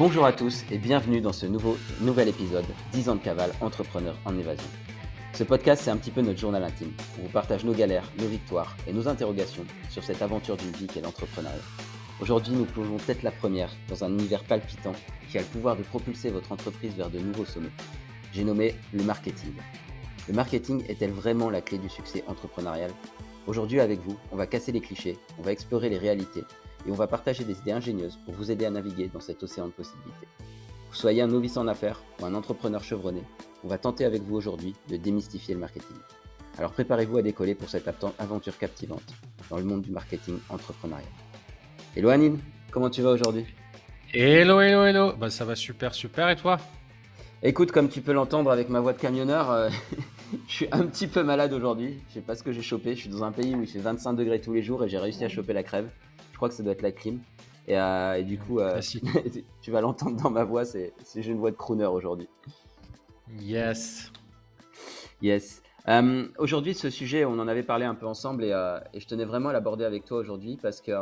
Bonjour à tous et bienvenue dans ce nouveau, nouvel épisode 10 ans de cavale, entrepreneur en évasion. Ce podcast, c'est un petit peu notre journal intime. On vous partage nos galères, nos victoires et nos interrogations sur cette aventure d'une vie qu'est l'entrepreneuriat. Aujourd'hui, nous plongeons peut-être la première dans un univers palpitant qui a le pouvoir de propulser votre entreprise vers de nouveaux sommets. J'ai nommé le marketing. Le marketing est-elle vraiment la clé du succès entrepreneurial? Aujourd'hui, avec vous, on va casser les clichés, on va explorer les réalités et on va partager des idées ingénieuses pour vous aider à naviguer dans cet océan de possibilités. Vous soyez un novice en affaires ou un entrepreneur chevronné, on va tenter avec vous aujourd'hui de démystifier le marketing. Alors préparez-vous à décoller pour cette aventure captivante dans le monde du marketing entrepreneurial. Hello Anine, comment tu vas aujourd'hui? Hello, hello, hello. Bah, ça va super, super. Et toi? Écoute, comme tu peux l'entendre avec ma voix de camionneur, euh, je suis un petit peu malade aujourd'hui. Je sais pas ce que j'ai chopé. Je suis dans un pays où il fait 25 degrés tous les jours et j'ai réussi à choper la crève crois que ça doit être la clim. Et, euh, du coup, euh, tu vas l'entendre dans ma voix, c'est j'ai une voix de crooner aujourd'hui. Yes. Yes. Euh, aujourd'hui, ce sujet, on en avait parlé un peu ensemble et, je tenais vraiment à l'aborder avec toi aujourd'hui parce que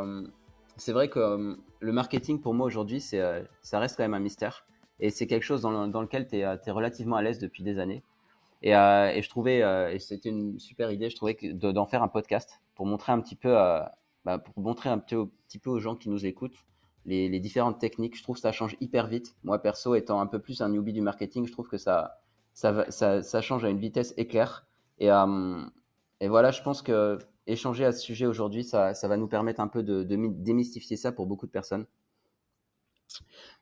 c'est vrai que le marketing pour moi aujourd'hui, ça reste quand même un mystère et c'est quelque chose dans, lequel tu es, relativement à l'aise depuis des années. Et, je trouvais, et c'était une super idée, je trouvais d'en faire un podcast pour montrer un petit peu bah, pour montrer un petit, peu aux gens qui nous écoutent les, différentes techniques. Je trouve que ça change hyper vite. Moi, perso, étant un peu plus un newbie du marketing, je trouve que ça, change à une vitesse éclair. Et, euh, et, voilà, je pense que échanger à ce sujet aujourd'hui, ça, va nous permettre un peu de, démystifier ça pour beaucoup de personnes.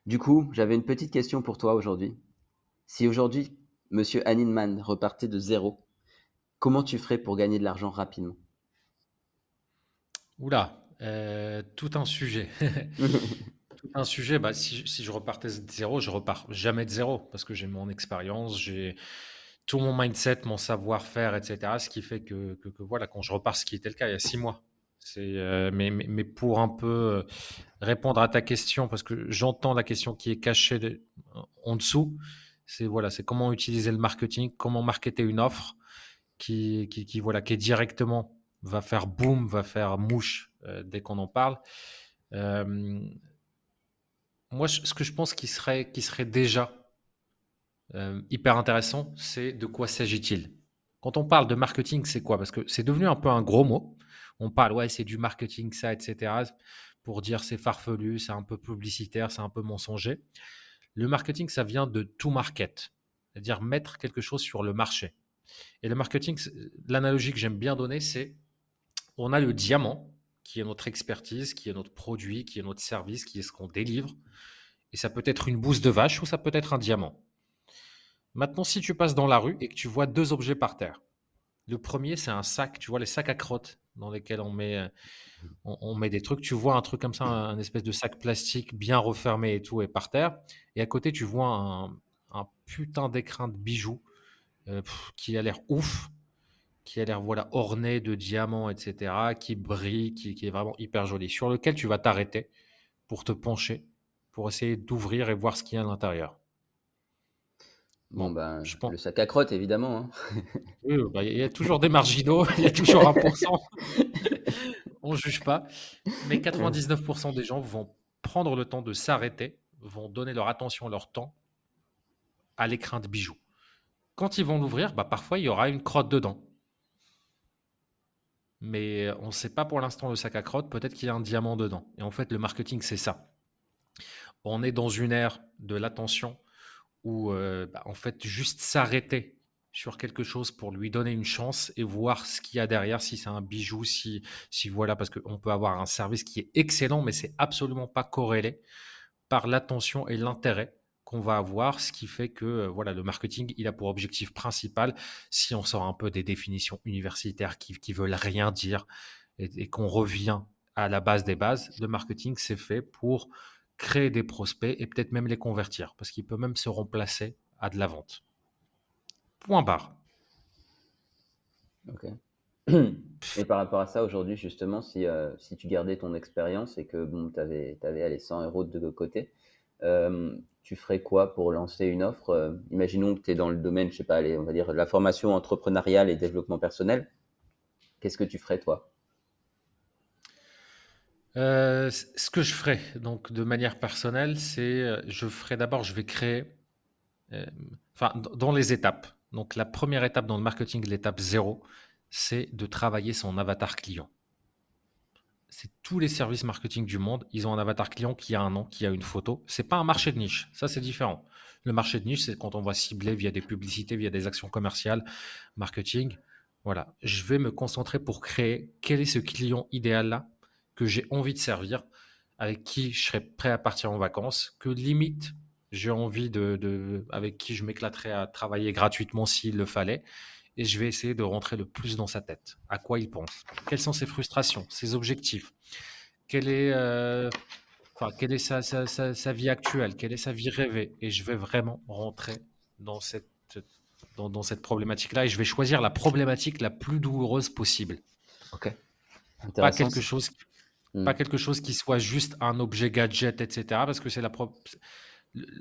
Du coup, j'avais une petite question pour toi aujourd'hui. Si aujourd'hui, Monsieur Aninman repartait de zéro, comment tu ferais pour gagner de l'argent rapidement? Oula, euh, tout un sujet. tout un sujet. Bah, si, je repartais de zéro, je repars jamais de zéro parce que j'ai mon expérience, j'ai tout mon mindset, mon savoir-faire, etc. Ce qui fait que, voilà, quand je repars, ce qui était le cas il y a six mois. C'est, euh, mais, mais, pour un peu euh, répondre à ta question, parce que j'entends la question qui est cachée en dessous, c'est voilà, c'est comment utiliser le marketing, comment marketer une offre qui, qui, qui voilà, qui est directement va faire boom, va faire mouche euh, dès qu'on en parle. Euh, moi, ce que je pense qui serait, qui serait déjà euh, hyper intéressant, c'est de quoi s'agit-il Quand on parle de marketing, c'est quoi? Parce que c'est devenu un peu un gros mot. On parle, ouais, c'est du marketing, ça, etc. Pour dire c'est farfelu, c'est un peu publicitaire, c'est un peu mensonger. Le marketing, ça vient de tout market, c'est-à-dire mettre quelque chose sur le marché. Et le marketing, l'analogie que j'aime bien donner, c'est on a le diamant, qui est notre expertise, qui est notre produit, qui est notre service, qui est ce qu'on délivre. Et ça peut être une bouse de vache ou ça peut être un diamant. Maintenant, si tu passes dans la rue et que tu vois deux objets par terre, le premier, c'est un sac, tu vois les sacs à crottes dans lesquels on met, on, met des trucs. Tu vois un truc comme ça, un, espèce de sac plastique bien refermé et tout, et par terre. Et à côté, tu vois un, putain d'écrin de bijoux euh, qui a l'air ouf qui a l'air voilà orné de diamants, etc., qui brille, qui, est vraiment hyper joli, sur lequel tu vas t'arrêter pour te pencher, pour essayer d'ouvrir et voir ce qu'il y a à l'intérieur. Bon, ben, je pense... le sac à crotte, évidemment. Hein. oui, bah, il y a toujours des marginaux, il y a toujours un pourcent. On ne juge pas. Mais 99% des gens vont prendre le temps de s'arrêter, vont donner leur attention, leur temps à l'écrin de bijoux. Quand ils vont l'ouvrir, bah, parfois il y aura une crotte dedans mais on ne sait pas pour l'instant le sac à crotte, peut-être qu'il y a un diamant dedans. Et en fait, le marketing, c'est ça. On est dans une ère de l'attention où, euh, bah, en fait, juste s'arrêter sur quelque chose pour lui donner une chance et voir ce qu'il y a derrière, si c'est un bijou, si, si voilà, parce qu'on peut avoir un service qui est excellent, mais c'est absolument pas corrélé par l'attention et l'intérêt qu'on va avoir, ce qui fait que euh, voilà, le marketing, il a pour objectif principal, si on sort un peu des définitions universitaires qui, qui veulent rien dire et, qu'on revient à la base des bases, le marketing, c'est fait pour créer des prospects et peut-être même les convertir, parce qu'il peut même se remplacer à de la vente. Point barre. Ok. Et par rapport à ça, aujourd'hui, justement, si, euh, si tu gardais ton expérience et que bon, tu avais, avais 100 euros de côté, euh, tu ferais quoi pour lancer une offre? Euh, Imaginons que tu es dans le domaine, je sais pas, on va dire la formation entrepreneuriale et développement personnel. Qu'est-ce que tu ferais toi? Euh, ce que je ferai, donc de manière personnelle, c'est je ferai d'abord, je vais créer, enfin, dans les étapes. Donc, la première étape dans le marketing, l'étape zéro, c'est de travailler son avatar client. C'est tous les services marketing du monde, ils ont un avatar client qui a un nom, qui a une photo. C'est pas un marché de niche, ça c'est différent. Le marché de niche, c'est quand on va cibler via des publicités, via des actions commerciales, marketing. Voilà, je vais me concentrer pour créer quel est ce client idéal là que j'ai envie de servir, avec qui je serais prêt à partir en vacances, que limite j'ai envie de, avec qui je m'éclaterais à travailler gratuitement s'il le fallait, et je vais essayer de rentrer le plus dans sa tête. À quoi il pense? Quelles sont ses frustrations, ses objectifs? Quelle est, euh, enfin, quelle est sa, sa, vie actuelle? Quelle est sa vie rêvée? Et je vais vraiment rentrer dans cette, dans, dans cette problématique-là, et je vais choisir la problématique la plus douloureuse possible. Ok. Pas quelque chose pas mm. quelque chose qui soit juste un objet gadget, etc. Parce que c'est la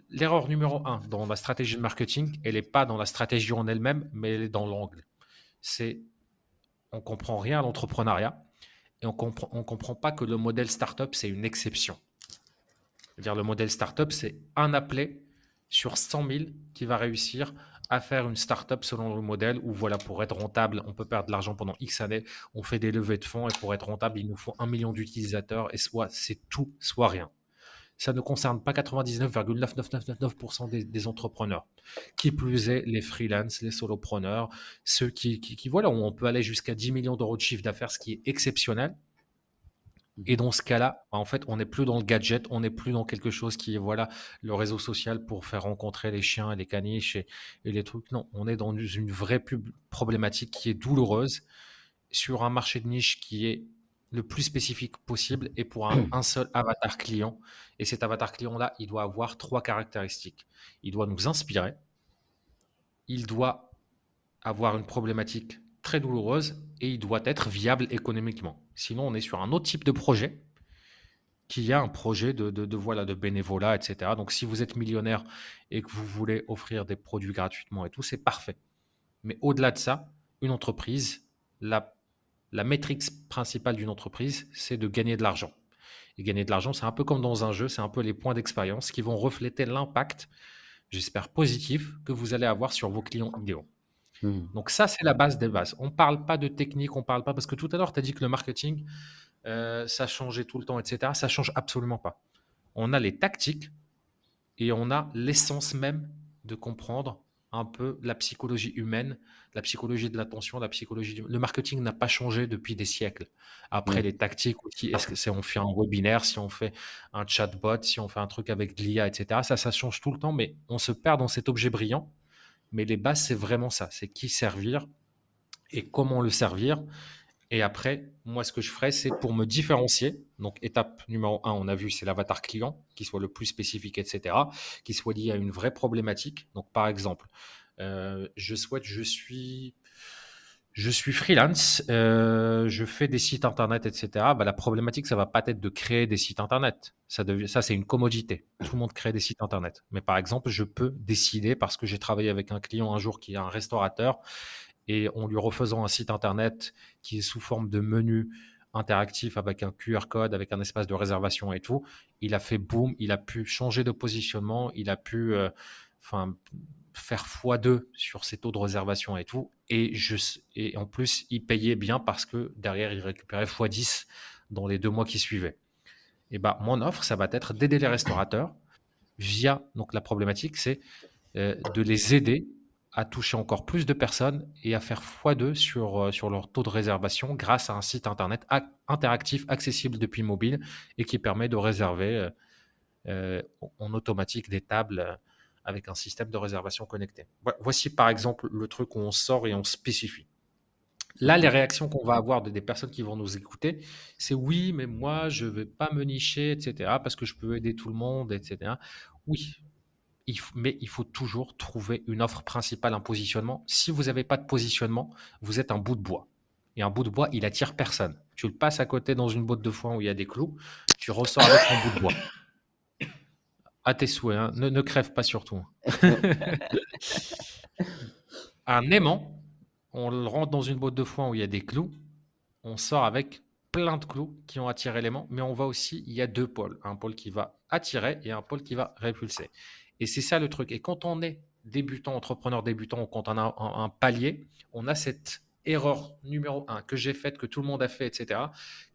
L'erreur numéro un dans la stratégie de marketing, elle n'est pas dans la stratégie en elle-même, mais elle est dans l'angle. C'est on comprend rien à l'entrepreneuriat et on comprend, on comprend pas que le modèle startup c'est une exception. C'est-à-dire le modèle startup c'est un appelé sur 100 000 qui va réussir à faire une startup selon le modèle où, voilà, pour être rentable, on peut perdre de l'argent pendant X années, on fait des levées de fonds et pour être rentable, il nous faut un million d'utilisateurs et soit c'est tout, soit rien. Ça ne concerne pas 99,9999% des, entrepreneurs. Qui plus est, les freelances, les solopreneurs, ceux qui, voilà, on peut aller jusqu'à 10 millions d'euros de chiffre d'affaires, ce qui est exceptionnel. Et dans ce cas-là, en fait, on n'est plus dans le gadget, on n'est plus dans quelque chose qui est voilà le réseau social pour faire rencontrer les chiens et les caniches et, les trucs. Non, on est dans une vraie problématique qui est douloureuse sur un marché de niche qui est le plus spécifique possible et pour un, un seul avatar client. Et cet avatar client-là, il doit avoir trois caractéristiques. Il doit nous inspirer, il doit avoir une problématique très douloureuse et il doit être viable économiquement. Sinon, on est sur un autre type de projet qui a un projet de, de, voilà, de bénévolat, etc. Donc, si vous êtes millionnaire et que vous voulez offrir des produits gratuitement et tout, c'est parfait. Mais au-delà de ça, une entreprise, la, la métrique principale d'une entreprise, c'est de gagner de l'argent. Et gagner de l'argent, c'est un peu comme dans un jeu, c'est un peu les points d'expérience qui vont refléter l'impact, j'espère positif, que vous allez avoir sur vos clients idéaux. Mmh. Donc ça, c'est la base des bases. On ne parle pas de technique, on parle pas, parce que tout à l'heure, tu as dit que le marketing, euh, ça changeait tout le temps, etc. Ça change absolument pas. On a les tactiques et on a l'essence même de comprendre un peu la psychologie humaine, la psychologie de l'attention, la psychologie du... Le marketing n'a pas changé depuis des siècles. Après, les tactiques aussi, est-ce que c'est on fait un webinaire, si on fait un chatbot, si on fait un truc avec l'IA, etc. Ça, ça change tout le temps, mais on se perd dans cet objet brillant mais les bases, c'est vraiment ça. C'est qui servir et comment le servir. Et après, moi, ce que je ferais, c'est pour me différencier. Donc, étape numéro un, on a vu, c'est l'avatar client, qui soit le plus spécifique, etc., qui soit lié à une vraie problématique. Donc, par exemple, euh, je souhaite, je suis je suis freelance, euh, je fais des sites internet, etc. Bah, la problématique, ça va pas être de créer des sites internet. Ça, ça c'est une commodité. Tout le monde crée des sites internet. Mais par exemple, je peux décider, parce que j'ai travaillé avec un client un jour qui est un restaurateur, et en lui refaisant un site internet qui est sous forme de menu interactif avec un QR code, avec un espace de réservation et tout, il a fait boom, il a pu changer de positionnement, il a pu, euh, faire x2 sur ses taux de réservation et tout. Et, et en plus, il payait bien parce que derrière, il récupérait x10 dans les deux mois qui suivaient. Et ben, mon offre, ça va être d'aider les restaurateurs via, donc la problématique, c'est euh, de les aider à toucher encore plus de personnes et à faire x2 sur, euh, sur leur taux de réservation grâce à un site internet interactif, accessible depuis mobile et qui permet de réserver euh, en automatique des tables avec un système de réservation connecté. Voici par exemple le truc où on sort et on spécifie. Là, les réactions qu'on va avoir de des personnes qui vont nous écouter, c'est oui, mais moi, je ne vais pas me nicher, etc., parce que je peux aider tout le monde, etc. Oui, mais il faut toujours trouver une offre principale, un positionnement. Si vous n'avez pas de positionnement, vous êtes un bout de bois. Et un bout de bois, il attire personne. Tu le passes à côté dans une botte de foin où il y a des clous, tu ressors avec un bout de bois. À tes souhaits, hein. ne, crève pas surtout. un aimant, on le rentre dans une boîte de foin où il y a des clous, on sort avec plein de clous qui ont attiré l'aimant, mais on voit aussi, il y a deux pôles. Un pôle qui va attirer et un pôle qui va répulser. Et c'est ça le truc. Et quand on est débutant, entrepreneur débutant, ou quand on a un, palier, on a cette erreur numéro un que j'ai faite, que tout le monde a fait, etc.,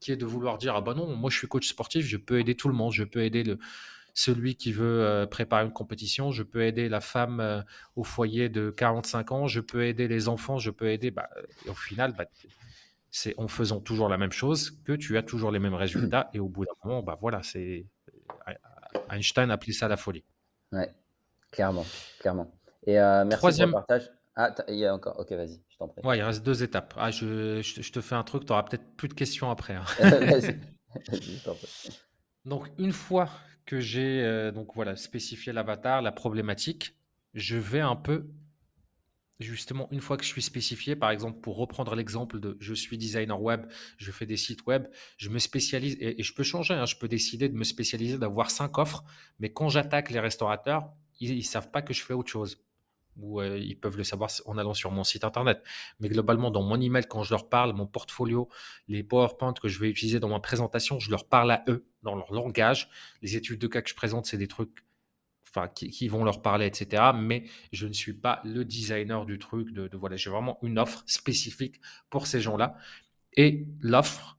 qui est de vouloir dire, ah ben non, moi je suis coach sportif, je peux aider tout le monde, je peux aider celui qui veut euh, préparer une compétition, je peux aider la femme euh, au foyer de 45 ans, je peux aider les enfants, je peux aider. Bah, au final, bah, c'est en faisant toujours la même chose que tu as toujours les mêmes résultats. Et au bout d'un moment, bah, voilà, c'est euh, Einstein appelait ça la folie. Ouais, clairement, clairement. Et merci Troisième... pour le partage. Ah, il y a encore. Ok, vas-y, je t'en prie. Ouais, il reste deux étapes. Ah, je, je, te fais un truc, tu auras peut-être plus de questions après. Hein. vas-y, Donc, une fois que j'ai euh, donc voilà spécifié l'avatar, la problématique, je vais un peu justement une fois que je suis spécifié, par exemple pour reprendre l'exemple de je suis designer web, je fais des sites web, je me spécialise et, je peux changer, hein, je peux décider de me spécialiser, d'avoir cinq offres, mais quand j'attaque les restaurateurs, ils, ne savent pas que je fais autre chose ou euh, ils peuvent le savoir en allant sur mon site internet. Mais globalement, dans mon email, quand je leur parle, mon portfolio, les PowerPoint que je vais utiliser dans ma présentation, je leur parle à eux, dans leur langage. Les études de cas que je présente, c'est des trucs enfin, qui, vont leur parler, etc. Mais je ne suis pas le designer du truc. De, voilà, j'ai vraiment une offre spécifique pour ces gens-là. Et l'offre,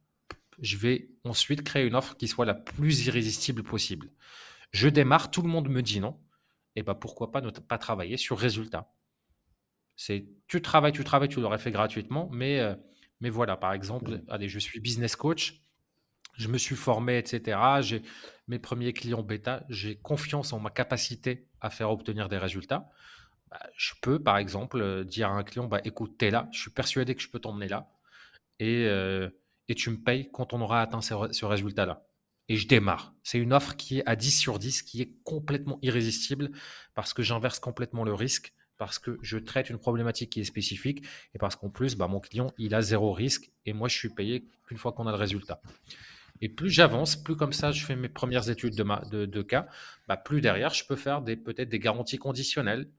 je vais ensuite créer une offre qui soit la plus irrésistible possible. Je démarre, tout le monde me dit non et eh ben pourquoi pas ne pas travailler sur résultat. C'est tu travailles, tu travailles, tu l'aurais fait gratuitement, mais, euh, mais voilà, par exemple, allez, je suis business coach, je me suis formé, etc. Mes premiers clients bêta, j'ai confiance en ma capacité à faire obtenir des résultats. Bah, je peux, par exemple, euh, dire à un client, bah, écoute, tu es là, je suis persuadé que je peux t'emmener là, et, euh, et tu me payes quand on aura atteint ce résultat-là et je démarre. C'est une offre qui est à 10 sur 10, qui est complètement irrésistible parce que j'inverse complètement le risque, parce que je traite une problématique qui est spécifique et parce qu'en plus, bah, mon client, il a zéro risque et moi, je suis payé qu'une fois qu'on a le résultat. Et plus j'avance, plus comme ça, je fais mes premières études de, cas, bah, plus derrière, je peux faire peut-être des garanties conditionnelles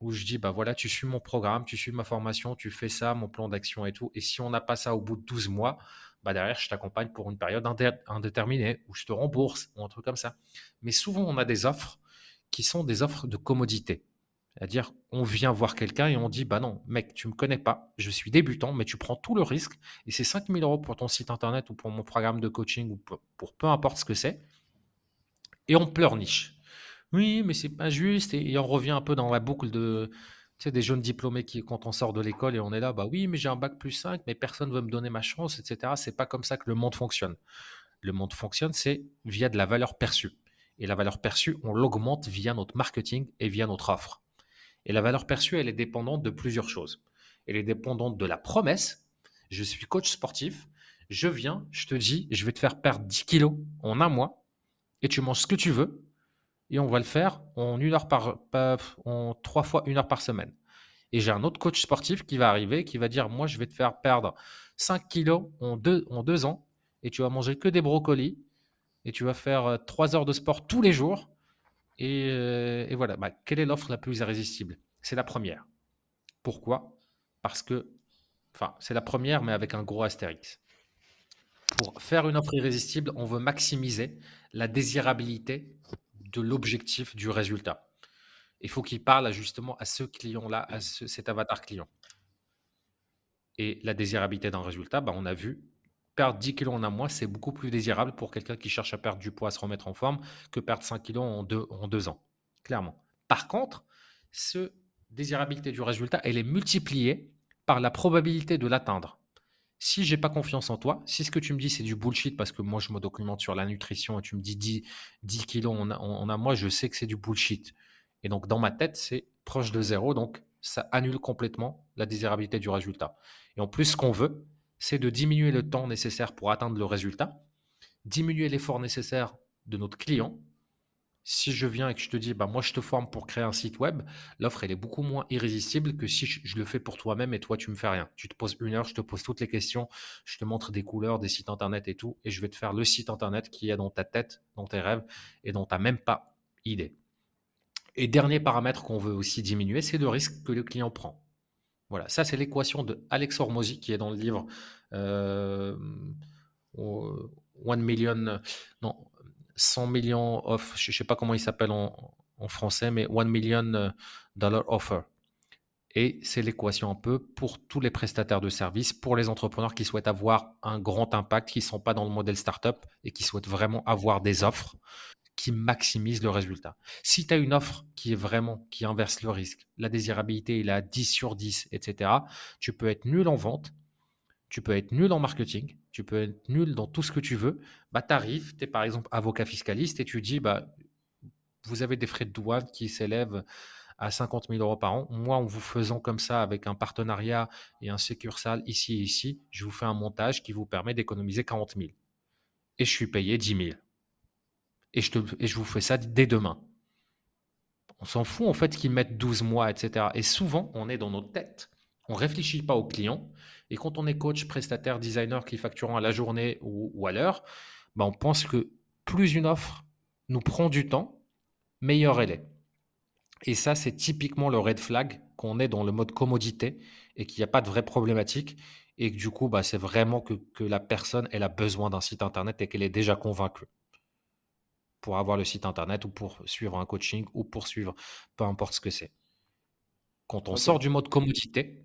où je dis, bah voilà, tu suis mon programme, tu suis ma formation, tu fais ça, mon plan d'action et tout. Et si on n'a pas ça au bout de 12 mois, bah, derrière, je t'accompagne pour une période indéterminée ou je te rembourse ou un truc comme ça. Mais souvent, on a des offres qui sont des offres de commodité. C'est-à-dire, on vient voir quelqu'un et on dit, bah non, mec, tu me connais pas, je suis débutant, mais tu prends tout le risque et c'est 5000 euros pour ton site internet ou pour mon programme de coaching ou pour, peu importe ce que c'est. Et on pleurniche. Oui, mais c'est pas juste et on revient un peu dans la boucle de, tu sais, des jeunes diplômés qui, quand on sort de l'école et on est là, bah oui, mais j'ai un bac plus 5, mais personne ne veut me donner ma chance, etc. C'est pas comme ça que le monde fonctionne. Le monde fonctionne, c'est via de la valeur perçue. Et la valeur perçue, on l'augmente via notre marketing et via notre offre. Et la valeur perçue, elle est dépendante de plusieurs choses. Elle est dépendante de la promesse. Je suis coach sportif. Je viens, je te dis, je vais te faire perdre 10 kilos en un mois et tu manges ce que tu veux et on va le faire en une heure par, trois fois une heure par semaine. Et j'ai un autre coach sportif qui va arriver, qui va dire, moi, je vais te faire perdre 5 kilos en deux, ans, et tu vas manger que des brocolis, et tu vas faire 3 euh, heures de sport tous les jours. Et, euh, voilà, bah, quelle est l'offre la plus irrésistible? C'est la première. Pourquoi? Parce que, enfin, c'est la première, mais avec un gros astérix. Pour faire une offre irrésistible, on veut maximiser la désirabilité de l'objectif du résultat. Il faut qu'il parle justement à ce client-là, à cet avatar client. Et la désirabilité d'un résultat, bah, on a vu, perdre 10 kilos en un mois, c'est beaucoup plus désirable pour quelqu'un qui cherche à perdre du poids, à se remettre en forme, que perdre 5 kilos en deux, en deux ans, clairement. Par contre, ce désirabilité du résultat, elle est multipliée par la probabilité de l'atteindre si j'ai pas confiance en toi, si ce que tu me dis c'est du bullshit parce que moi je me documente sur la nutrition et tu me dis 10, 10 kilos en, a, moi, je sais que c'est du bullshit. Et donc dans ma tête, c'est proche de zéro, donc ça annule complètement la désirabilité du résultat. Et en plus, ce qu'on veut, c'est de diminuer le temps nécessaire pour atteindre le résultat, diminuer l'effort nécessaire de notre client si je viens et que je te dis, bah, moi, je te forme pour créer un site web, l'offre, est beaucoup moins irrésistible que si je, le fais pour toi-même et toi, tu me fais rien. Tu te poses une heure, je te pose toutes les questions, je te montre des couleurs, des sites internet et tout, et je vais te faire le site internet qui est dans ta tête, dans tes rêves et dont tu n'as même pas idée. Et dernier paramètre qu'on veut aussi diminuer, c'est le risque que le client prend. Voilà, ça, c'est l'équation de Alex Hormozy qui est dans le livre. Euh, 1 million, non, 100 millions off, je ne sais pas comment il s'appelle en, en, français, mais 1 million dollar offer. Et c'est l'équation un peu pour tous les prestataires de services, pour les entrepreneurs qui souhaitent avoir un grand impact, qui ne sont pas dans le modèle startup et qui souhaitent vraiment avoir des offres qui maximisent le résultat. Si tu as une offre qui est vraiment, qui inverse le risque, la désirabilité il est à 10 sur 10, etc., tu peux être nul en vente, tu peux être nul en marketing, tu peux être nul dans tout ce que tu veux. Bah, tu arrives, tu es par exemple avocat fiscaliste et tu dis, bah, vous avez des frais de douane qui s'élèvent à 50 000 euros par an. Moi, en vous faisant comme ça avec un partenariat et un sécursal ici et ici, je vous fais un montage qui vous permet d'économiser 40 000. Et je suis payé 10 000. Et je, vous fais ça dès demain. On s'en fout en fait qu'ils mettent 12 mois, etc. Et souvent, on est dans notre tête. On ne réfléchit pas au client. Et quand on est coach, prestataire, designer qui facturant à la journée ou, à l'heure, bah, on pense que plus une offre nous prend du temps, meilleure elle est. Et ça, c'est typiquement le red flag qu'on est dans le mode commodité et qu'il n'y a pas de vraie problématique et que du coup, bah, c'est vraiment que, que, la personne elle a besoin d'un site internet et qu'elle est déjà convaincue pour avoir le site internet ou pour suivre un coaching ou pour suivre peu importe ce que c'est. Quand on sort du mode commodité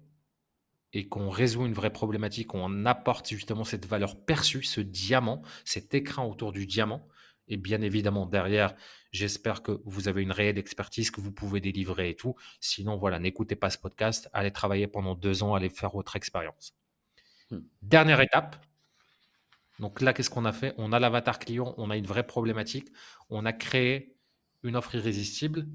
et qu'on résout une vraie problématique, on apporte justement cette valeur perçue, ce diamant, cet écran autour du diamant, et bien évidemment, derrière, j'espère que vous avez une réelle expertise que vous pouvez délivrer et tout. Sinon, voilà, n'écoutez pas ce podcast. Allez travailler pendant deux ans, allez faire votre expérience. Hmm. Dernière étape. Donc là, qu'est-ce qu'on a fait? On a l'avatar client, on a une vraie problématique. On a créé une offre irrésistible.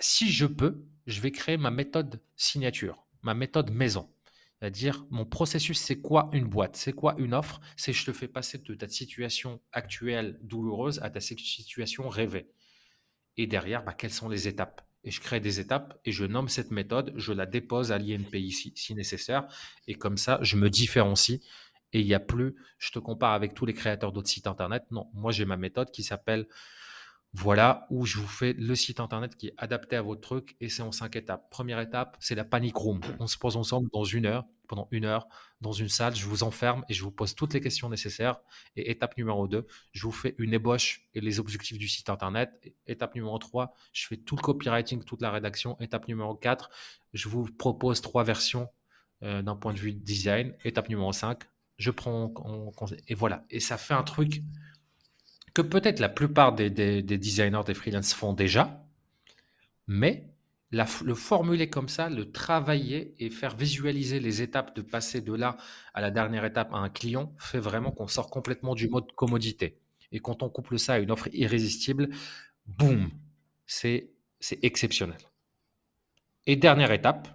Si je peux, je vais créer ma méthode signature, ma méthode maison. C'est-à-dire, mon processus, c'est quoi une boîte? C'est quoi une offre? C'est je te fais passer de ta situation actuelle douloureuse à ta situation rêvée. Et derrière, bah, quelles sont les étapes? Et je crée des étapes et je nomme cette méthode, je la dépose à l'INPI si, si nécessaire. Et comme ça, je me différencie. Et il n'y a plus, je te compare avec tous les créateurs d'autres sites Internet. Non, moi, j'ai ma méthode qui s'appelle voilà où je vous fais le site internet qui est adapté à votre truc et c'est en cinq étapes. Première étape, c'est la panic room. On se pose ensemble dans une heure, pendant une heure, dans une salle, je vous enferme et je vous pose toutes les questions nécessaires. Et étape numéro 2, je vous fais une ébauche et les objectifs du site internet. étape numéro 3, je fais tout le copywriting, toute la rédaction. Étape numéro 4, je vous propose trois versions euh, d'un point de vue design. Étape numéro 5, je prends en, et voilà. Et ça fait un truc que peut-être la plupart des, designers, des freelances font déjà, mais le formuler comme ça, le travailler et faire visualiser les étapes de passer de là à la dernière étape à un client fait vraiment qu'on sort complètement du mode commodité. Et quand on couple ça à une offre irrésistible, boum, c'est exceptionnel. Et dernière étape,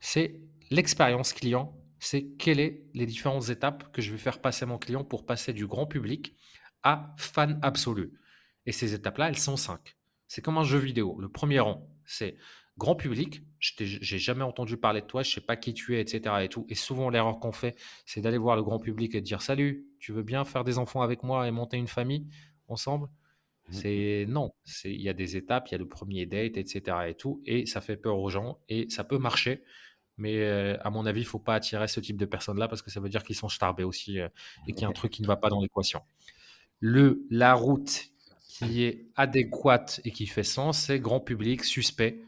c'est l'expérience client. C'est quelles sont les différentes étapes que je vais faire passer à mon client pour passer du grand public à fan absolu. Et ces étapes-là, elles sont cinq. C'est comme un jeu vidéo. Le premier rang, c'est grand public. J'ai jamais entendu parler de toi, je sais pas qui tu es, etc. Et, tout. et souvent, l'erreur qu'on fait, c'est d'aller voir le grand public et de dire Salut, tu veux bien faire des enfants avec moi et monter une famille ensemble? Mmh. C'est non, il y a des étapes, il y a le premier date, etc. Et tout, et ça fait peur aux gens et ça peut marcher. Mais euh, à mon avis, il faut pas attirer ce type de personnes-là parce que ça veut dire qu'ils sont starbés aussi euh, et qu'il y a un truc qui ne va pas dans l'équation le, la route qui est adéquate et qui fait sens, c'est grand public, suspect.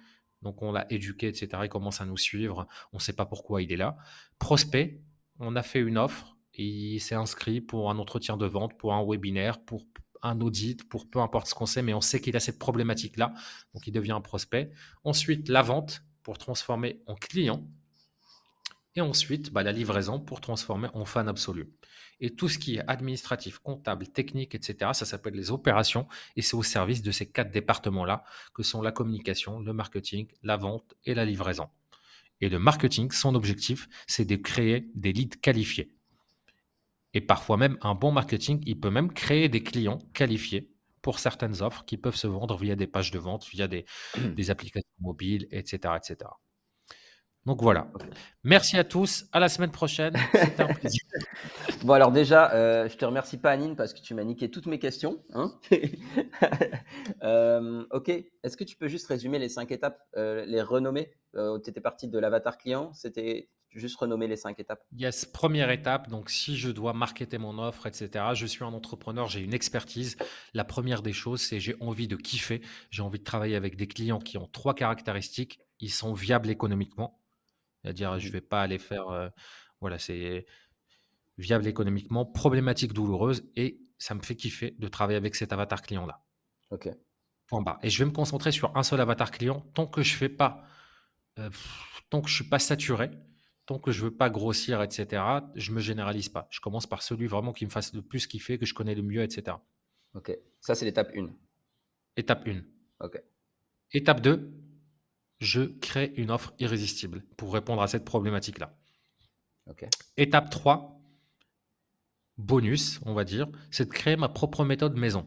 Donc on l'a éduqué, etc. Il commence à nous suivre. On ne sait pas pourquoi il est là. Prospect, on a fait une offre. Et il s'est inscrit pour un entretien de vente, pour un webinaire, pour un audit, pour peu importe ce qu'on sait, mais on sait qu'il a cette problématique-là. Donc il devient un prospect. Ensuite, la vente pour transformer en client. Et ensuite, bah, la livraison pour transformer en fan absolu. Et tout ce qui est administratif, comptable, technique, etc., ça s'appelle les opérations et c'est au service de ces quatre départements-là que sont la communication, le marketing, la vente et la livraison. Et le marketing, son objectif, c'est de créer des leads qualifiés. Et parfois même, un bon marketing, il peut même créer des clients qualifiés pour certaines offres qui peuvent se vendre via des pages de vente, via des, des applications mobiles, etc., etc. Donc voilà. Merci à tous. À la semaine prochaine. C'était un plaisir. bon, alors déjà, euh, je te remercie pas, Anine, parce que tu m'as niqué toutes mes questions. Hein. Euh, ok. Est-ce que tu peux juste résumer les cinq étapes, euh, les renommer Tu étais parti de l'avatar client? C'était juste renommer les cinq étapes Yes, première étape, donc si je dois marketer mon offre, etc., je suis un entrepreneur, j'ai une expertise. La première des choses, c'est j'ai envie de kiffer, j'ai envie de travailler avec des clients qui ont trois caractéristiques. Ils sont viables économiquement, c'est-à-dire je ne mmh. vais pas aller faire, euh, voilà, c'est viable économiquement, problématique douloureuse, et ça me fait kiffer de travailler avec cet avatar client-là. Ok. Point bas. Et je vais me concentrer sur un seul avatar client tant que je fais pas, euh, tant que je suis pas saturé, tant que je veux pas grossir, etc. Je me généralise pas. Je commence par celui vraiment qui me fasse le plus kiffer, que je connais le mieux, etc. Ok. Ça c'est l'étape 1. Étape 1. Ok. Étape 2, je crée une offre irrésistible pour répondre à cette problématique-là. Étape 3, bonus, on va dire, c'est de créer ma propre méthode maison.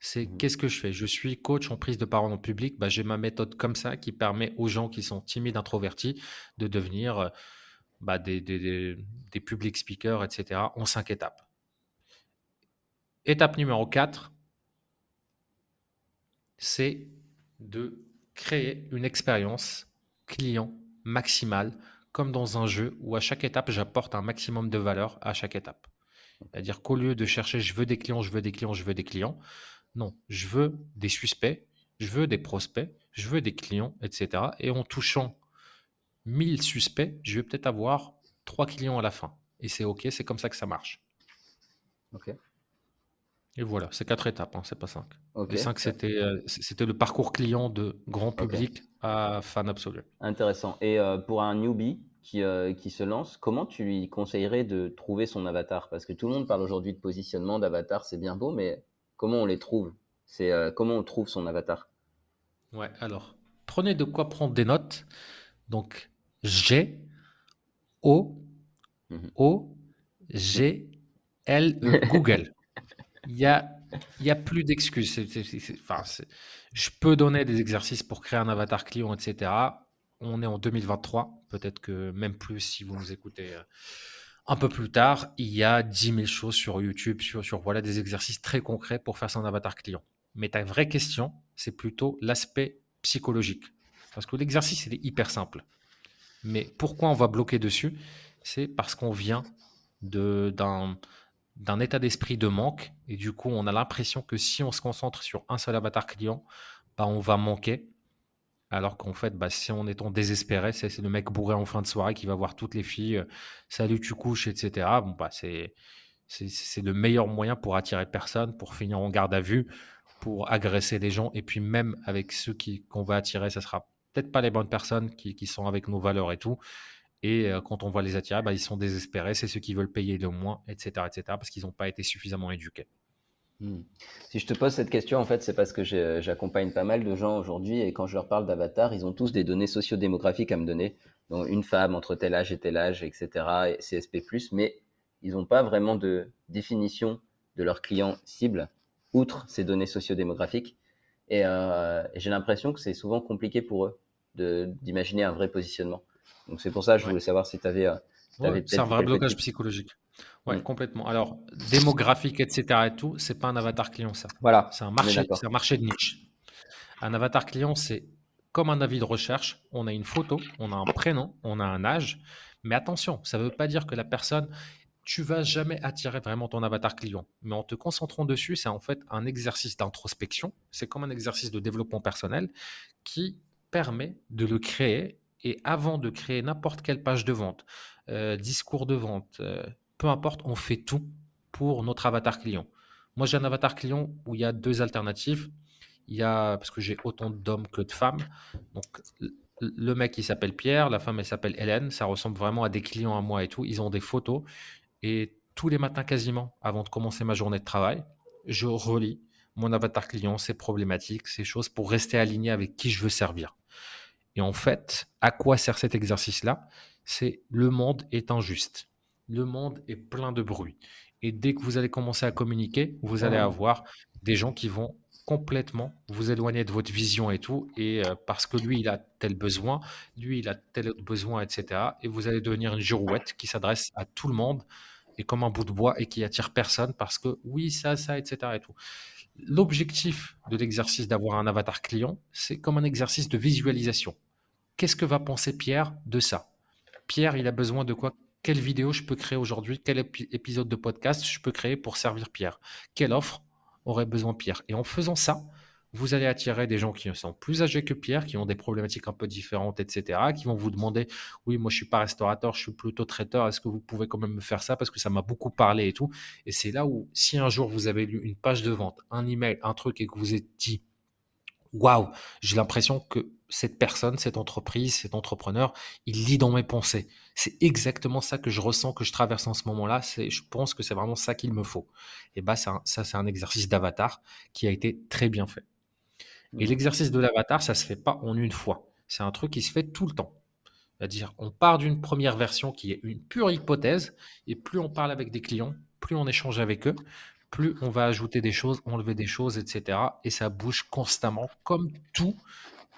C'est mmh qu'est-ce que je fais? Je suis coach en prise de parole en public. Bah, j'ai ma méthode comme ça qui permet aux gens qui sont timides, introvertis, de devenir euh, bah, des, des, des, public speakers, etc. en cinq étapes. Étape numéro 4, c'est de créer une expérience client maximale, comme dans un jeu où à chaque étape, j'apporte un maximum de valeur à chaque étape. C'est-à-dire qu'au lieu de chercher je veux des clients, je veux des clients, je veux des clients, non, je veux des suspects, je veux des prospects, je veux des clients, etc. Et en touchant 1000 suspects, je vais peut-être avoir 3 clients à la fin. Et c'est OK, c'est comme ça que ça marche. OK. Et voilà, c'est quatre étapes, hein, c'est pas cinq. Les cinq, c'était, euh, c'était le parcours client de grand public à fan absolu. Intéressant. Et euh, pour un newbie qui, euh, qui se lance, comment tu lui conseillerais de trouver son avatar? Parce que tout le monde parle aujourd'hui de positionnement, d'avatar, c'est bien beau, mais comment on les trouve? C'est comment on trouve son avatar? Ouais, alors, prenez de quoi prendre des notes. Donc, G, O, mhm. O, G, L, E, Google il y a, y a plus d'excuses. Enfin, je peux donner des exercices pour créer un avatar client, etc. On est en 2023, peut-être que même plus si vous nous écoutez euh, un peu plus tard. Il y a 10 000 choses sur YouTube, sur, sur voilà, des exercices très concrets pour faire son avatar client. Mais ta vraie question, c'est plutôt l'aspect psychologique. Parce que l'exercice, il est hyper simple. Mais pourquoi on va bloquer dessus? C'est parce qu'on vient d'un d'un état d'esprit de manque. Et du coup, on a l'impression que si on se concentre sur un seul avatar client, bah, on va manquer. Alors qu'en fait, bah, si on est en désespéré, c'est le mec bourré en fin de soirée qui va voir toutes les filles, euh, salut, tu couches, etc. Bon, bah, c'est, c'est, le meilleur moyen pour attirer personne, pour finir en garde à vue, pour agresser les gens. Et puis même avec ceux qu'on va attirer, ce sera peut-être pas les bonnes personnes qui, qui sont avec nos valeurs et tout. Et quand on voit les attirer, bah, ils sont désespérés, c'est ceux qui veulent payer le moins, etc., etc., parce qu'ils n'ont pas été suffisamment éduqués. Mmh. Si je te pose cette question, en fait, c'est parce que j'accompagne pas mal de gens aujourd'hui et quand je leur parle d'avatar, ils ont tous des données sociodémographiques à me donner, donc une femme entre tel âge et tel âge, etc., et CSP+, mais ils n'ont pas vraiment de définition de leur client cible, outre ces données sociodémographiques. Et, j'ai l'impression que c'est souvent compliqué pour eux d'imaginer un vrai positionnement. Donc c'est pour ça que je voulais savoir si tu avais. Euh, c'est un vrai blocage psychologique. Ouais, mm. complètement. Alors, démographique, etc. et tout, c'est pas un avatar client, ça. Voilà. C'est un marché, c'est un marché de niche. Un avatar client, c'est comme un avis de recherche. On a une photo, on a un prénom, on a un âge. Mais attention, ça ne veut pas dire que la personne, tu vas jamais attirer vraiment ton avatar client. Mais en te concentrant dessus, c'est en fait un exercice d'introspection. C'est comme un exercice de développement personnel qui permet de le créer et avant de créer n'importe quelle page de vente, euh, discours de vente, euh, peu importe, on fait tout pour notre avatar client. Moi, j'ai un avatar client où il y a deux alternatives. Il y a, parce que j'ai autant d'hommes que de femmes. Donc, le mec, il s'appelle Pierre, la femme, elle s'appelle Hélène. Ça ressemble vraiment à des clients à moi et tout. Ils ont des photos. Et tous les matins, quasiment, avant de commencer ma journée de travail, je relis mon avatar client, ses problématiques, ses choses pour rester aligné avec qui je veux servir. Et en fait, à quoi sert cet exercice-là? C'est le monde est injuste. Le monde est plein de bruit. Et dès que vous allez commencer à communiquer, vous allez avoir des gens qui vont complètement vous éloigner de votre vision et tout, et euh, parce que lui, il a tel besoin, lui, il a tel autre besoin, etc. Et vous allez devenir une girouette qui s'adresse à tout le monde et comme un bout de bois et qui attire personne parce que oui, ça, ça, etc. Et tout. L'objectif de l'exercice d'avoir un avatar client, c'est comme un exercice de visualisation. Qu'est-ce que va penser Pierre de ça? Pierre, il a besoin de quoi? Quelle vidéo je peux créer aujourd'hui? Quel épisode de podcast je peux créer pour servir Pierre? Quelle offre aurait besoin Pierre? Et en faisant ça, vous allez attirer des gens qui sont plus âgés que Pierre, qui ont des problématiques un peu différentes, etc., qui vont vous demander, oui, moi je suis pas restaurateur, je suis plutôt traiteur, est-ce que vous pouvez quand même me faire ça parce que ça m'a beaucoup parlé et tout? Et c'est là où, si un jour vous avez lu une page de vente, un email, un truc et que vous êtes dit, waouh, j'ai l'impression que cette personne, cette entreprise, cet entrepreneur, il lit dans mes pensées. C'est exactement ça que je ressens, que je traverse en ce moment-là. Je pense que c'est vraiment ça qu'il me faut. Et bah, ça, ça c'est un exercice d'avatar qui a été très bien fait. Et mmh. l'exercice de l'avatar, ça se fait pas en une fois. C'est un truc qui se fait tout le temps. C'est-à-dire, on part d'une première version qui est une pure hypothèse, et plus on parle avec des clients, plus on échange avec eux, plus on va ajouter des choses, enlever des choses, etc. Et ça bouge constamment, comme tout,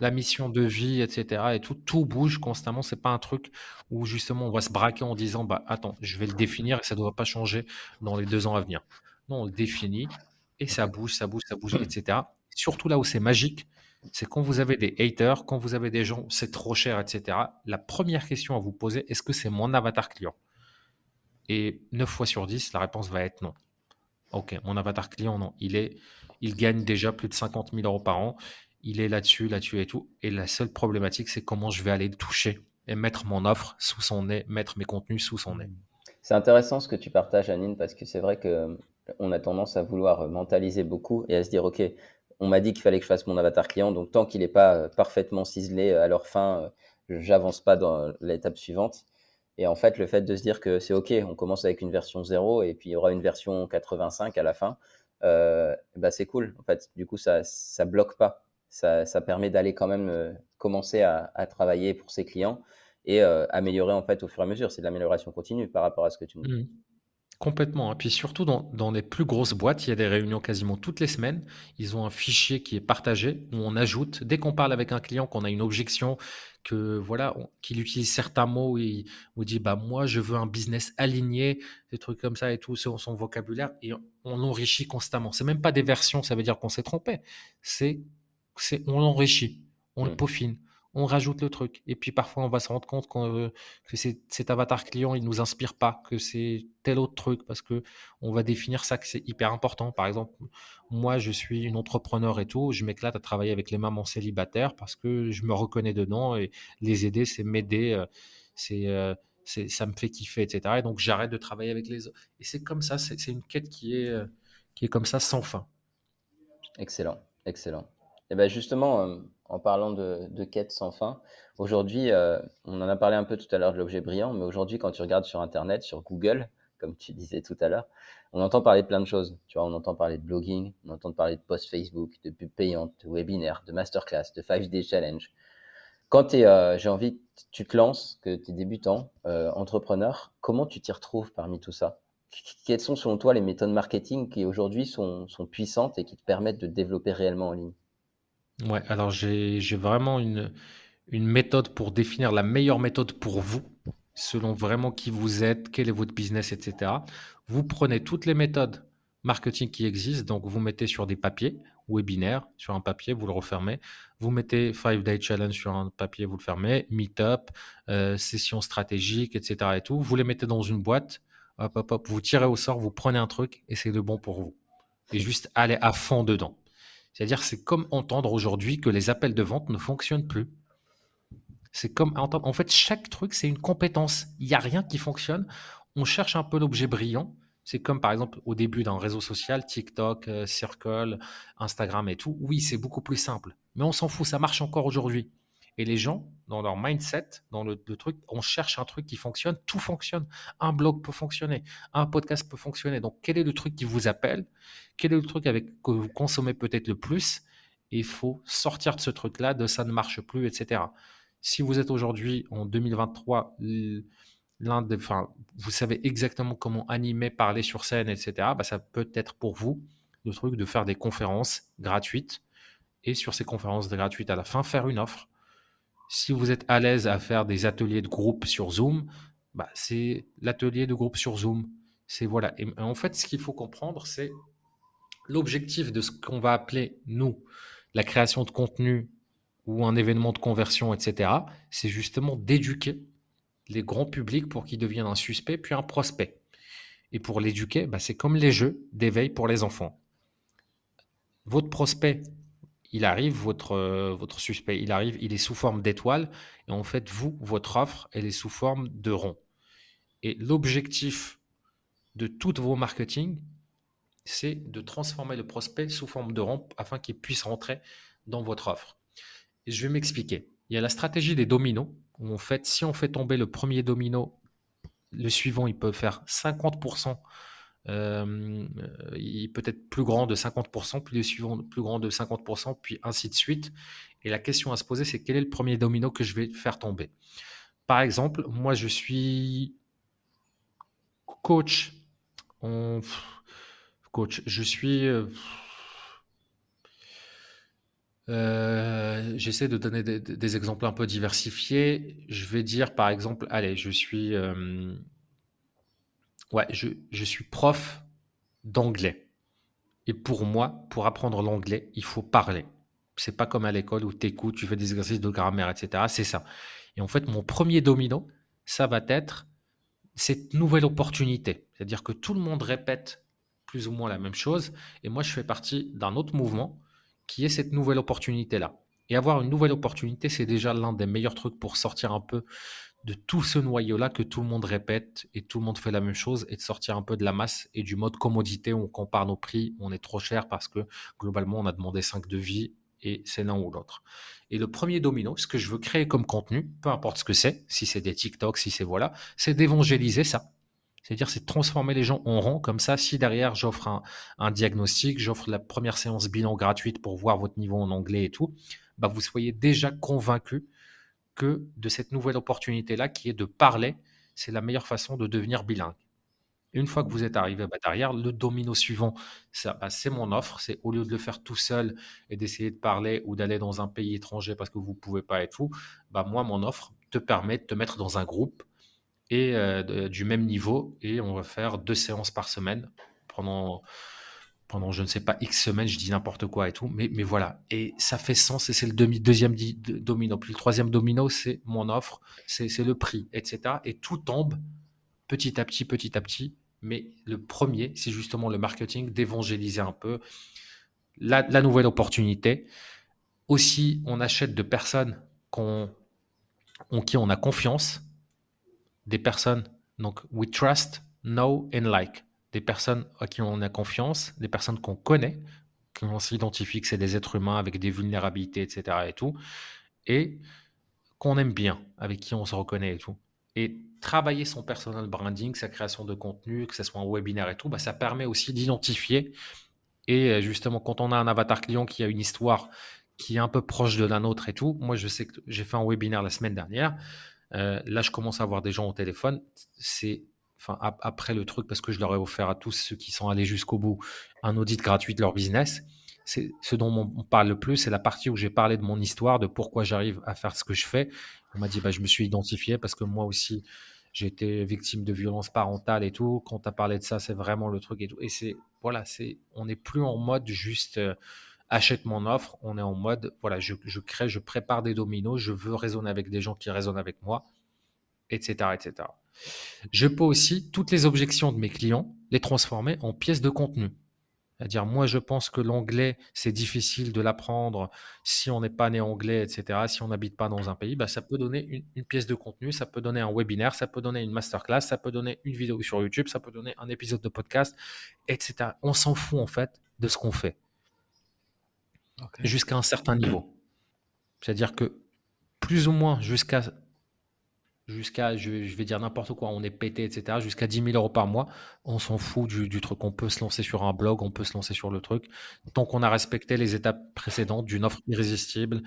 la mission de vie, etc. Et tout, tout bouge constamment. C'est pas un truc où justement on va se braquer en disant, bah attends, je vais le définir et ça ne doit pas changer dans les deux ans à venir. Non, on le définit et ça bouge, ça bouge, ça bouge, etc surtout là où c'est magique, c'est quand vous avez des haters, quand vous avez des gens, c'est trop cher, etc. La première question à vous poser, est-ce que c'est mon avatar client? Et 9 fois sur 10, la réponse va être non. Ok, mon avatar client, non. Il, est, il gagne déjà plus de 50 000 euros par an. Il est là-dessus, là-dessus et tout. Et la seule problématique, c'est comment je vais aller le toucher et mettre mon offre sous son nez, mettre mes contenus sous son nez. C'est intéressant ce que tu partages, Anine, parce que c'est vrai que on a tendance à vouloir mentaliser beaucoup et à se dire, OK, on m'a dit qu'il fallait que je fasse mon avatar client, donc tant qu'il n'est pas euh, parfaitement ciselé euh, à leur fin, euh, j'avance pas dans l'étape suivante. Et en fait, le fait de se dire que c'est OK, on commence avec une version 0 et puis il y aura une version 85 à la fin, bah c'est cool. Du coup, ça ne bloque pas. Ça, permet d'aller quand même commencer à, travailler pour ses clients et améliorer en fait au fur et à mesure. C'est de l'amélioration continue par rapport à ce que tu nous dis. Mmh. Complètement. Et hein. puis surtout dans, dans les plus grosses boîtes, il y a des réunions quasiment toutes les semaines. Ils ont un fichier qui est partagé où on ajoute, dès qu'on parle avec un client, qu'on a une objection, que voilà, qu'il utilise certains mots, il dit bah moi je veux un business aligné, des trucs comme ça et tout, sur son vocabulaire et on enrichit constamment. C'est même pas des versions, ça veut dire qu'on s'est trompé. C'est, c'est on l'enrichit, on le mmh. peaufine on rajoute le truc. Et puis parfois, on va se rendre compte que cet avatar client, il nous inspire pas, que c'est tel autre truc, parce que on va définir ça que c'est hyper important. Par exemple, moi, je suis une entrepreneur et tout, je m'éclate à travailler avec les mamans célibataires parce que je me reconnais dedans et les aider, c'est m'aider, euh, euh, c'est, ça me fait kiffer, etc. Et donc, j'arrête de travailler avec les autres. Et c'est comme ça, c'est, une quête qui est, euh, qui est comme ça sans fin. Excellent, excellent. Et bien justement, en parlant de, de quête sans fin. Aujourd'hui, euh, on en a parlé un peu tout à l'heure de l'objet brillant, mais aujourd'hui, quand tu regardes sur Internet, sur Google, comme tu disais tout à l'heure, on entend parler de plein de choses. Tu vois, on entend parler de blogging, on entend parler de post Facebook, de pub payante, de webinaire, de masterclass, de 5D challenge. Quand euh, j'ai envie, tu te lances, que tu es débutant, euh, entrepreneur, comment tu t'y retrouves parmi tout ça? Quelles sont selon toi les méthodes marketing qui aujourd'hui sont, sont puissantes et qui te permettent de développer réellement en ligne? Ouais, alors j'ai vraiment une, méthode pour définir la meilleure méthode pour vous, selon vraiment qui vous êtes, quel est votre business, etc. Vous prenez toutes les méthodes marketing qui existent, donc vous mettez sur des papiers, webinaire sur un papier, vous le refermez. Vous mettez 5 Day Challenge sur un papier, vous le fermez. Meetup, euh, session stratégique, etc. Et tout. Vous les mettez dans une boîte, hop, hop, hop, vous tirez au sort, vous prenez un truc et c'est le bon pour vous. Et juste aller à fond dedans. C'est-à-dire, c'est comme entendre aujourd'hui que les appels de vente ne fonctionnent plus. C'est comme entendre. En fait, chaque truc, c'est une compétence. Il n'y a rien qui fonctionne. On cherche un peu l'objet brillant. C'est comme par exemple au début d'un réseau social, TikTok, euh, Circle, Instagram et tout. Oui, c'est beaucoup plus simple. Mais on s'en fout, ça marche encore aujourd'hui. Et les gens, dans leur mindset, dans le, truc, on cherche un truc qui fonctionne, tout fonctionne. Un blog peut fonctionner, un podcast peut fonctionner. Donc, quel est le truc qui vous appelle? Quel est le truc avec que vous consommez peut-être le plus? Il faut sortir de ce truc-là, de ça ne marche plus, etc. Si vous êtes aujourd'hui en 2023 l'un des, enfin, vous savez exactement comment animer, parler sur scène, etc. Bah, ça peut être pour vous le truc de faire des conférences gratuites et sur ces conférences gratuites à la fin faire une offre si vous êtes à l'aise à faire des ateliers de groupe sur Zoom, bah, c'est l'atelier de groupe sur Zoom. C'est voilà. En fait, ce qu'il faut comprendre, c'est l'objectif de ce qu'on va appeler nous la création de contenu ou un événement de conversion, etc. C'est justement d'éduquer les grands publics pour qu'ils deviennent un suspect puis un prospect. Et pour l'éduquer, bah, c'est comme les jeux d'éveil pour les enfants. Votre prospect, il arrive, votre, euh, votre suspect, il arrive, il est sous forme d'étoile, et en fait, vous, votre offre, elle est sous forme de rond. Et l'objectif de toutes vos marketing, c'est de transformer le prospect sous forme de rond afin qu'il puisse rentrer dans votre offre. Et je vais m'expliquer. Il y a la stratégie des dominos, où en fait, si on fait tomber le premier domino, le suivant, il peut faire 50%, euh, il peut être plus grand de 50%, puis le suivant plus grand de 50%, puis ainsi de suite. Et la question à se poser, c'est quel est le premier domino que je vais faire tomber? Par exemple, moi, je suis coach. Coach, je suis... Euh, euh, j'essaie de donner des, exemples un peu diversifiés. Je vais dire par exemple, allez, je suis, euh, ouais, je, suis prof d'anglais. Et pour moi, pour apprendre l'anglais, il faut parler. C'est pas comme à l'école où tu écoutes, tu fais des exercices de grammaire, etc. C'est ça. Et en fait, mon premier domino, ça va être cette nouvelle opportunité. C'est-à-dire que tout le monde répète plus ou moins la même chose. Et moi, je fais partie d'un autre mouvement qui est cette nouvelle opportunité-là. Et avoir une nouvelle opportunité, c'est déjà l'un des meilleurs trucs pour sortir un peu de tout ce noyau-là que tout le monde répète et tout le monde fait la même chose et de sortir un peu de la masse et du mode commodité où on compare nos prix, on est trop cher parce que globalement on a demandé 5 devis et c'est l'un ou l'autre. Et le premier domino, ce que je veux créer comme contenu, peu importe ce que c'est, si c'est des TikTok, si c'est voilà, c'est d'évangéliser ça. C'est-à-dire, c'est transformer les gens en rond. Comme ça, si derrière, j'offre un, diagnostic, j'offre la première séance bilan gratuite pour voir votre niveau en anglais et tout, bah, vous soyez déjà convaincu que de cette nouvelle opportunité-là, qui est de parler, c'est la meilleure façon de devenir bilingue. Une fois que vous êtes arrivé bah, derrière, le domino suivant, bah, c'est mon offre. C'est au lieu de le faire tout seul et d'essayer de parler ou d'aller dans un pays étranger parce que vous ne pouvez pas être fou, bah, moi, mon offre te permet de te mettre dans un groupe et euh, du même niveau. Et on va faire deux séances par semaine pendant, pendant je ne sais pas, X semaines, je dis n'importe quoi et tout. Mais, mais voilà. Et ça fait sens et c'est le deuxième domino. Puis le troisième domino, c'est mon offre, c'est le prix, etc. Et tout tombe petit à petit, petit à petit. Mais le premier, c'est justement le marketing, d'évangéliser un peu la, nouvelle opportunité. Aussi, on achète de personnes qu'on, en qui on a confiance des personnes, donc we trust, know and like, des personnes à qui on a confiance, des personnes qu'on connaît, qu'on s'identifie que c'est des êtres humains avec des vulnérabilités, etc. et tout, et qu'on aime bien, avec qui on se reconnaît et tout. Et travailler son personal branding, sa création de contenu, que ce soit un webinaire et tout, bah, ça permet aussi d'identifier. Et euh, justement, quand on a un avatar client qui a une histoire qui est un peu proche de la nôtre et tout, moi je sais que j'ai fait un webinaire la semaine dernière, euh, là, je commence à avoir des gens au téléphone. C'est après le truc, parce que je leur ai offert à tous ceux qui sont allés jusqu'au bout un audit gratuit de leur business. Ce dont on parle le plus, c'est la partie où j'ai parlé de mon histoire, de pourquoi j'arrive à faire ce que je fais. On m'a dit, bah, je me suis identifié parce que moi aussi, j'ai été victime de violence parentale et tout. Quand tu as parlé de ça, c'est vraiment le truc et tout. Et c'est, voilà, c'est, on n'est plus en mode juste. Euh, achète mon offre, on est en mode, voilà, je, crée, je prépare des dominos, je veux raisonner avec des gens qui raisonnent avec moi, etc., etc. Je peux aussi, toutes les objections de mes clients, les transformer en pièces de contenu. C'est-à-dire, moi, je pense que l'anglais, c'est difficile de l'apprendre si on n'est pas né anglais, etc., si on n'habite pas dans un pays, bah, ça peut donner une, une, pièce de contenu, ça peut donner un webinaire, ça peut donner une masterclass, ça peut donner une vidéo sur YouTube, ça peut donner un épisode de podcast, etc. On s'en fout, en fait, de ce qu'on fait jusqu'à un certain niveau. C'est-à-dire que plus ou moins jusqu'à, jusqu'à je, vais dire n'importe quoi, on est pété, etc., jusqu'à 10 000 euros par mois, on s'en fout du, truc. On peut se lancer sur un blog, on peut se lancer sur le truc. Tant qu'on a respecté les étapes précédentes d'une offre irrésistible,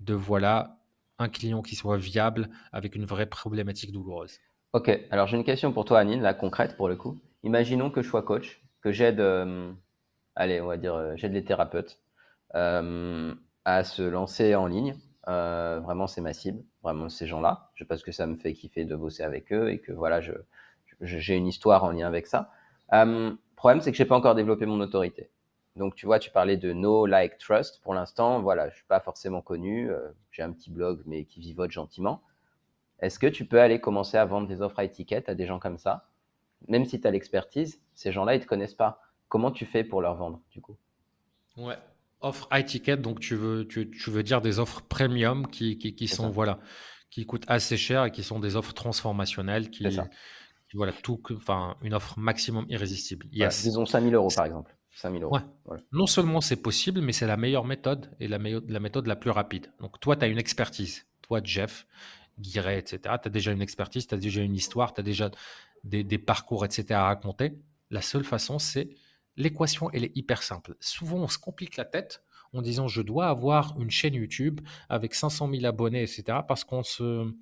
de voilà, un client qui soit viable avec une vraie problématique douloureuse. Ok, alors j'ai une question pour toi, Anine, la concrète pour le coup. Imaginons que je sois coach, que j'aide, euh, allez, on va dire, euh, j'aide les thérapeutes euh, à se lancer en ligne. Euh, vraiment, c'est ma cible, vraiment ces gens-là. Je pense que ça me fait kiffer de bosser avec eux et que voilà, j'ai une histoire en lien avec ça. Euh, problème, c'est que j'ai pas encore développé mon autorité. Donc, tu vois, tu parlais de no, like, trust. Pour l'instant, voilà, je suis pas forcément connu. Euh, j'ai un petit blog, mais qui vivote gentiment. Est-ce que tu peux aller commencer à vendre des offres à étiquette à des gens comme ça? Même si tu as l'expertise, ces gens-là, ils ne te connaissent pas. Comment tu fais pour leur vendre, du coup? Ouais, offre high ticket, donc tu veux, tu, veux dire des offres premium qui, qui, sont, voilà, qui coûtent assez cher et qui sont des offres transformationnelles qui, voilà, tout, enfin, une offre maximum irrésistible. Yes. disons 5000 euros par exemple. 5000 euros. Non seulement c'est possible, mais c'est la meilleure méthode et la, la méthode la plus rapide. Donc toi, tu as une expertise. Toi, Jeff, Guiret, etc. Tu as déjà une expertise, tu as déjà une histoire, tu as déjà des, des, parcours, etc. à raconter. La seule façon, c'est l'équation, elle est hyper simple. Souvent, on se complique la tête en disant je dois avoir une chaîne YouTube avec 500 000 abonnés, etc. Parce qu'on se,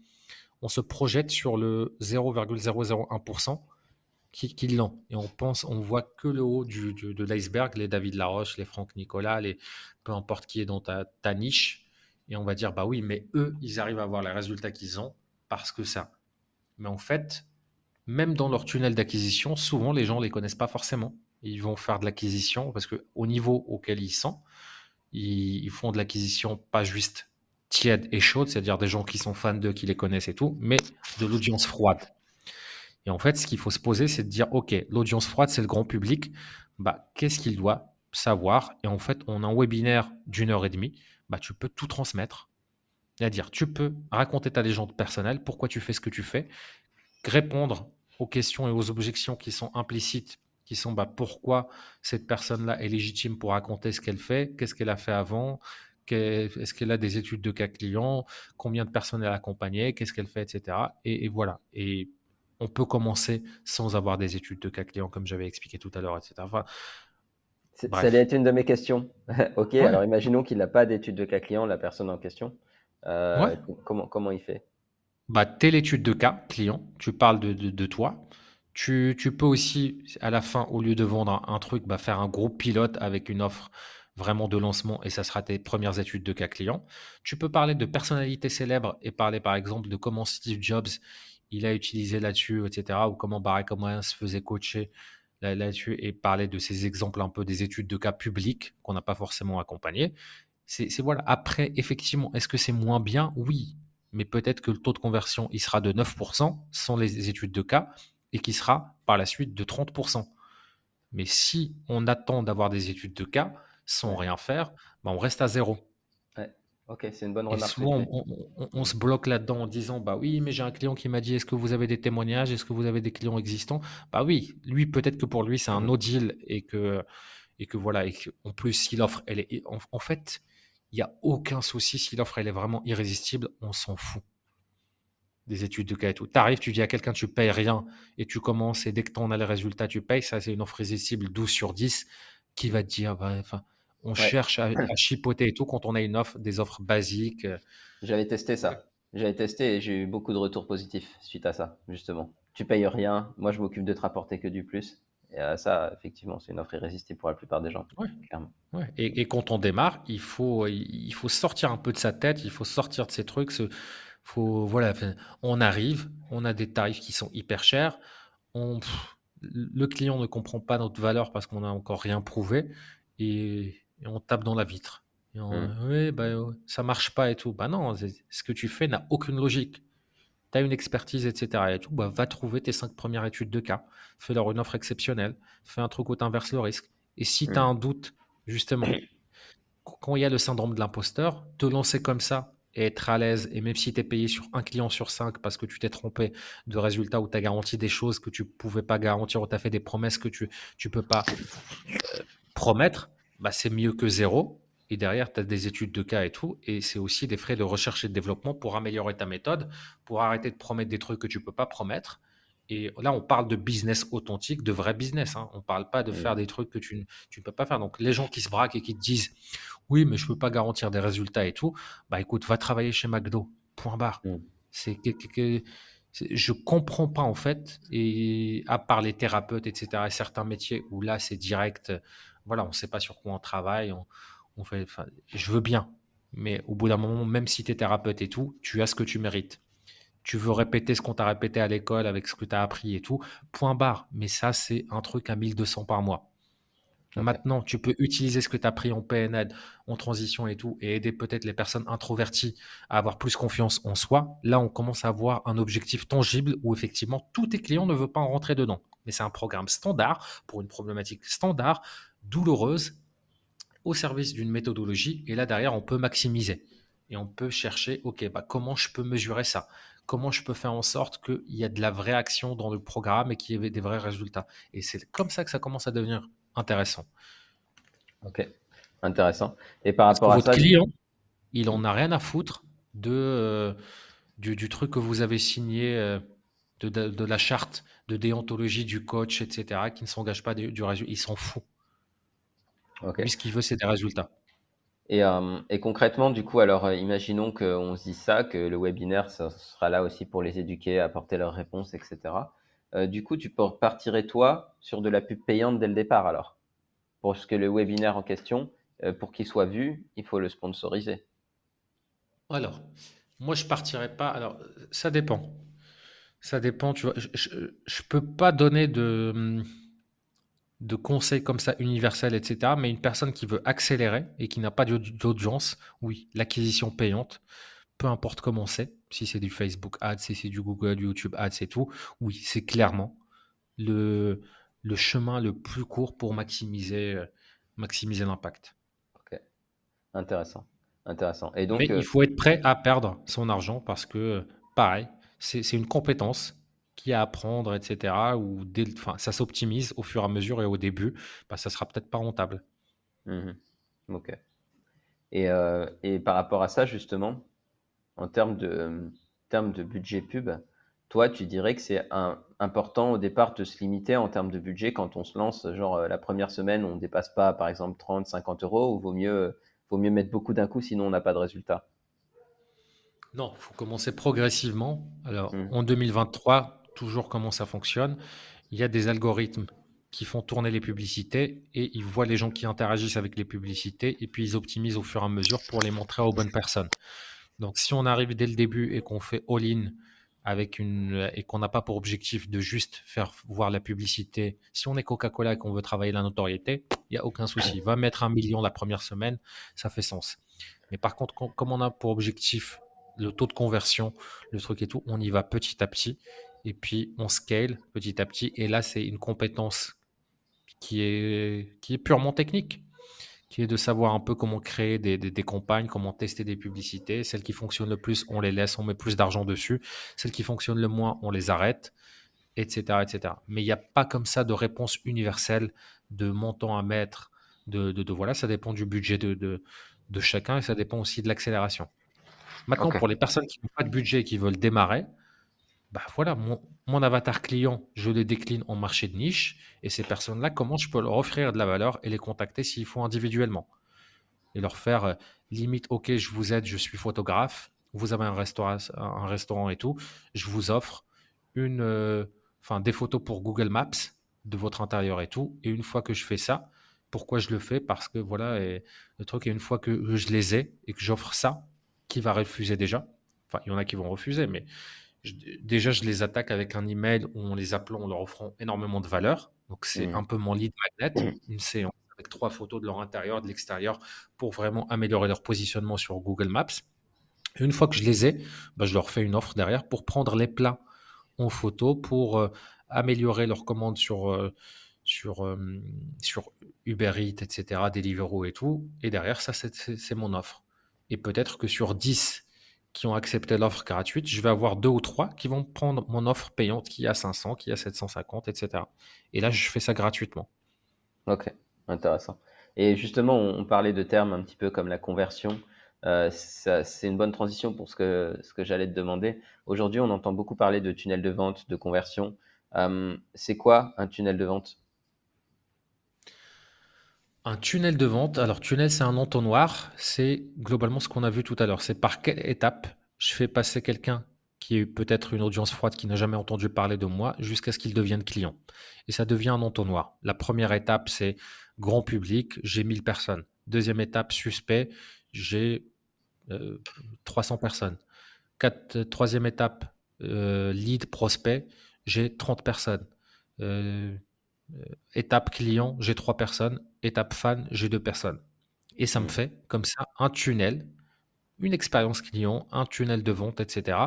projette sur le 0,001% qui, l'ont. Et on pense, on voit que le haut de l'iceberg, les David Laroche, les Franck Nicolas, les, peu importe qui est dans ta, ta niche. Et on va dire, bah oui, mais eux, ils arrivent à avoir les résultats qu'ils ont parce que ça. Mais en fait, même dans leur tunnel d'acquisition, souvent les gens ne les connaissent pas forcément. Ils vont faire de l'acquisition parce qu'au niveau auquel ils sont, ils, font de l'acquisition pas juste tiède et chaude, c'est-à-dire des gens qui sont fans d'eux, qui les connaissent et tout, mais de l'audience froide. Et en fait, ce qu'il faut se poser, c'est de dire, OK, l'audience froide, c'est le grand public. Bah, qu'est-ce qu'il doit savoir? Et en fait, on a un webinaire d'une heure et demie. Bah, tu peux tout transmettre. C'est-à-dire, tu peux raconter ta légende personnelle, pourquoi tu fais ce que tu fais, répondre aux questions et aux objections qui sont implicites qui sont bah, pourquoi cette personne-là est légitime pour raconter ce qu'elle fait, qu'est-ce qu'elle a fait avant, est-ce qu'elle a des études de cas clients, combien de personnes elle a accompagnées, qu'est-ce qu'elle fait, etc. Et, voilà. Et on peut commencer sans avoir des études de cas clients, comme j'avais expliqué tout à l'heure, etc. Enfin, ça allait être une de mes questions. ok, alors imaginons qu'il n'a pas d'études de cas clients, la personne en question. Euh, comment, comment il fait? Bah, Telle étude de cas client, tu parles de, de toi. Tu, peux aussi, à la fin, au lieu de vendre un, truc, bah, faire un groupe pilote avec une offre vraiment de lancement et ça sera tes premières études de cas client. Tu peux parler de personnalités célèbres et parler par exemple de comment Steve Jobs il a utilisé là-dessus, etc. Ou comment Barack Obama se faisait coacher là-dessus et parler de ces exemples un peu des études de cas publics qu'on n'a pas forcément accompagnées. C'est voilà. Après, effectivement, est-ce que c'est moins bien? Oui. Mais peut-être que le taux de conversion, il sera de 9% sans les études de cas et qui sera par la suite de 30%. Mais si on attend d'avoir des études de cas sans rien faire, ben on reste à zéro. Ok, c'est une bonne remarque. souvent, on, se bloque là-dedans en disant Bah oui, mais j'ai un client qui m'a dit Est-ce que vous avez des témoignages? Est-ce que vous avez des clients existants? Bah oui, lui, peut-être que pour lui, c'est un no deal et que, et que voilà, et en plus, si l'offre, elle est. En, fait, il n'y a aucun souci. Si l'offre, elle est vraiment irrésistible, on s'en fout des études de cas et tout. Tu arrives, tu dis à quelqu'un, tu payes rien et tu commences et dès que tu en as les résultats, tu payes. Ça, c'est une offre irrésistible 12 sur 10 qui va te dire, bah, enfin, on cherche à, chipoter et tout quand on a une offre, des offres basiques. Euh. J'avais testé ça. J'avais testé et j'ai eu beaucoup de retours positifs suite à ça, justement. Tu payes rien, moi je m'occupe de te rapporter que du plus. Et euh, ça, effectivement, c'est une offre irrésistible pour la plupart des gens. Et, et, quand on démarre, il faut, il faut sortir un peu de sa tête, il faut sortir de ces trucs, se, faut, voilà, on arrive, on a des tarifs qui sont hyper chers. On, le client ne comprend pas notre valeur parce qu'on n'a encore rien prouvé et, on tape dans la vitre. Et mmh. Oui, bah, ça marche pas et tout. Bah non, ce que tu fais n'a aucune logique. Tu as une expertise, etc. Et tout, bah, va trouver tes cinq premières études de cas. Fais-leur une offre exceptionnelle. Fais un truc où tu inverses le risque. Et si tu as mmh. un doute, justement, quand il y a le syndrome de l'imposteur, te lancer comme ça être à l'aise, et même si tu es payé sur un client sur cinq parce que tu t'es trompé de résultat ou tu as garanti des choses que tu pouvais pas garantir ou tu as fait des promesses que tu ne peux pas euh, promettre, bah c'est mieux que zéro. Et derrière, tu as des études de cas et tout. Et c'est aussi des frais de recherche et de développement pour améliorer ta méthode, pour arrêter de promettre des trucs que tu peux pas promettre. Et là, on parle de business authentique, de vrai business. Hein. On ne parle pas de faire des trucs que tu ne peux pas faire. Donc, les gens qui se braquent et qui te disent oui, mais je ne peux pas garantir des résultats et tout, bah écoute, va travailler chez McDo. Point barre. Mm. C'est que, je comprends pas en fait, et à part les thérapeutes, etc., et certains métiers où là c'est direct, voilà, on ne sait pas sur quoi on travaille, on, fait, je veux bien, mais au bout d'un moment, même si tu es thérapeute et tout, tu as ce que tu mérites. Tu veux répéter ce qu'on t'a répété à l'école avec ce que tu as appris et tout, point barre. Mais ça, c'est un truc à 1200 par mois. Maintenant, tu peux utiliser ce que tu as pris en PNL, en transition et tout, et aider peut-être les personnes introverties à avoir plus confiance en soi. Là, on commence à avoir un objectif tangible où effectivement, tous tes clients ne veulent pas en rentrer dedans. Mais c'est un programme standard pour une problématique standard, douloureuse, au service d'une méthodologie. Et là, derrière, on peut maximiser. Et on peut chercher, OK, bah, comment je peux mesurer ça? Comment je peux faire en sorte qu'il y ait de la vraie action dans le programme et qu'il y ait des vrais résultats Et c'est comme ça que ça commence à devenir intéressant. Ok, intéressant. Et par rapport à votre client, il en a rien à foutre de, euh, du, truc que vous avez signé, euh, de, la charte de déontologie du coach, etc., qui ne s'engage pas du, résultat. Il s'en fout. Okay. Lui, ce qu'il veut, c'est des résultats. Et, euh, et, concrètement, du coup, alors imaginons qu'on se dise ça, que le webinaire sera là aussi pour les éduquer, apporter leurs réponses, etc. du coup, tu partirais toi sur de la pub payante dès le départ alors? Parce que le webinaire en question, euh, pour qu'il soit vu, il faut le sponsoriser. Alors, moi, je partirais pas. Alors, ça dépend. Ça dépend. Tu vois, je ne peux pas donner de, de conseils comme ça universels, etc. Mais une personne qui veut accélérer et qui n'a pas d'audience, oui, l'acquisition payante, peu importe comment c'est, si c'est du Facebook Ads, si c'est du Google, YouTube Ads et tout, oui, c'est clairement le, le chemin le plus court pour maximiser, euh, maximiser l'impact. Ok, intéressant. Intéressant. Et donc, Mais il euh, faut être prêt à perdre son argent parce que, pareil, c'est une compétence qui a à apprendre, etc. Ou enfin, ça s'optimise au fur et à mesure et au début, bah, ça sera peut-être pas rentable. Mmh ok. Et, euh, et, par rapport à ça, justement, en termes de, termes de budget pub, toi, tu dirais que c'est important au départ de se limiter en termes de budget quand on se lance, genre euh, la première semaine, on ne dépasse pas par exemple 30, 50 euros, ou vaut mieux, vaut mieux mettre beaucoup d'un coup, sinon on n'a pas de résultat? Non, il faut commencer progressivement. Alors mmh. en 2023, toujours comment ça fonctionne, il y a des algorithmes qui font tourner les publicités et ils voient les gens qui interagissent avec les publicités et puis ils optimisent au fur et à mesure pour les montrer aux bonnes personnes. Donc si on arrive dès le début et qu'on fait all-in avec une et qu'on n'a pas pour objectif de juste faire voir la publicité. Si on est Coca-Cola et qu'on veut travailler la notoriété, il n'y a aucun souci. Va mettre un million la première semaine, ça fait sens. Mais par contre, comme on a pour objectif le taux de conversion, le truc et tout, on y va petit à petit et puis on scale petit à petit. Et là, c'est une compétence qui est, qui est purement technique qui est de savoir un peu comment créer des, des, campagnes, comment tester des publicités. Celles qui fonctionnent le plus, on les laisse, on met plus d'argent dessus. Celles qui fonctionnent le moins, on les arrête, etc. etc. Mais il n'y a pas comme ça de réponse universelle, de montant à mettre, de, de, voilà, ça dépend du budget de, de, de, chacun et ça dépend aussi de l'accélération. Maintenant, pour les personnes qui n'ont pas de budget et qui veulent démarrer, bah voilà, mon, avatar client, je le décline en marché de niche. Et ces personnes-là, comment je peux leur offrir de la valeur et les contacter s'il faut individuellement Et leur faire euh, limite, OK, je vous aide, je suis photographe, vous avez un restaurant, et tout, je vous offre une, euh, des photos pour Google Maps de votre intérieur et tout. Et une fois que je fais ça, pourquoi je le fais? Parce que voilà, le truc est une fois que je les ai et que j'offre ça, qui va refuser déjà Enfin, il y en a qui vont refuser, mais déjà, je les attaque avec un email où on les appelant, on leur offrant énormément de valeur. Donc, c'est mmh. un peu mon lead magnet, mmh. une séance avec trois photos de leur intérieur, de l'extérieur, pour vraiment améliorer leur positionnement sur Google Maps. une fois que je les ai, bah, je leur fais une offre derrière pour prendre les plats en photo, pour euh, améliorer leurs commandes sur, euh, sur, euh, sur Uber Eats, etc., Deliveroo et tout. Et derrière, ça, c'est mon offre. Et peut-être que sur 10 qui ont accepté l'offre gratuite, je vais avoir deux ou trois qui vont prendre mon offre payante qui a 500, qui a 750, etc. Et là, je fais ça gratuitement. Ok, intéressant. Et justement, on parlait de termes un petit peu comme la conversion. Euh, c'est une bonne transition pour ce que, ce que j'allais te demander. Aujourd'hui, on entend beaucoup parler de tunnel de vente, de conversion. Euh, c'est quoi un tunnel de vente? Un tunnel de vente. Alors, tunnel, c'est un entonnoir. C'est globalement ce qu'on a vu tout à l'heure. C'est par quelle étape je fais passer quelqu'un qui est peut-être une audience froide qui n'a jamais entendu parler de moi jusqu'à ce qu'il devienne client. Et ça devient un entonnoir. La première étape, c'est grand public, j'ai 1000 personnes. Deuxième étape, suspect, j'ai 300 euh, personnes. Quatre, troisième étape, euh, lead prospect, j'ai 30 personnes. Euh, étape client, j'ai 3 personnes étape fan, j'ai deux personnes. Et ça me Mm. fait comme ça un tunnel, une expérience client, un tunnel de vente, etc.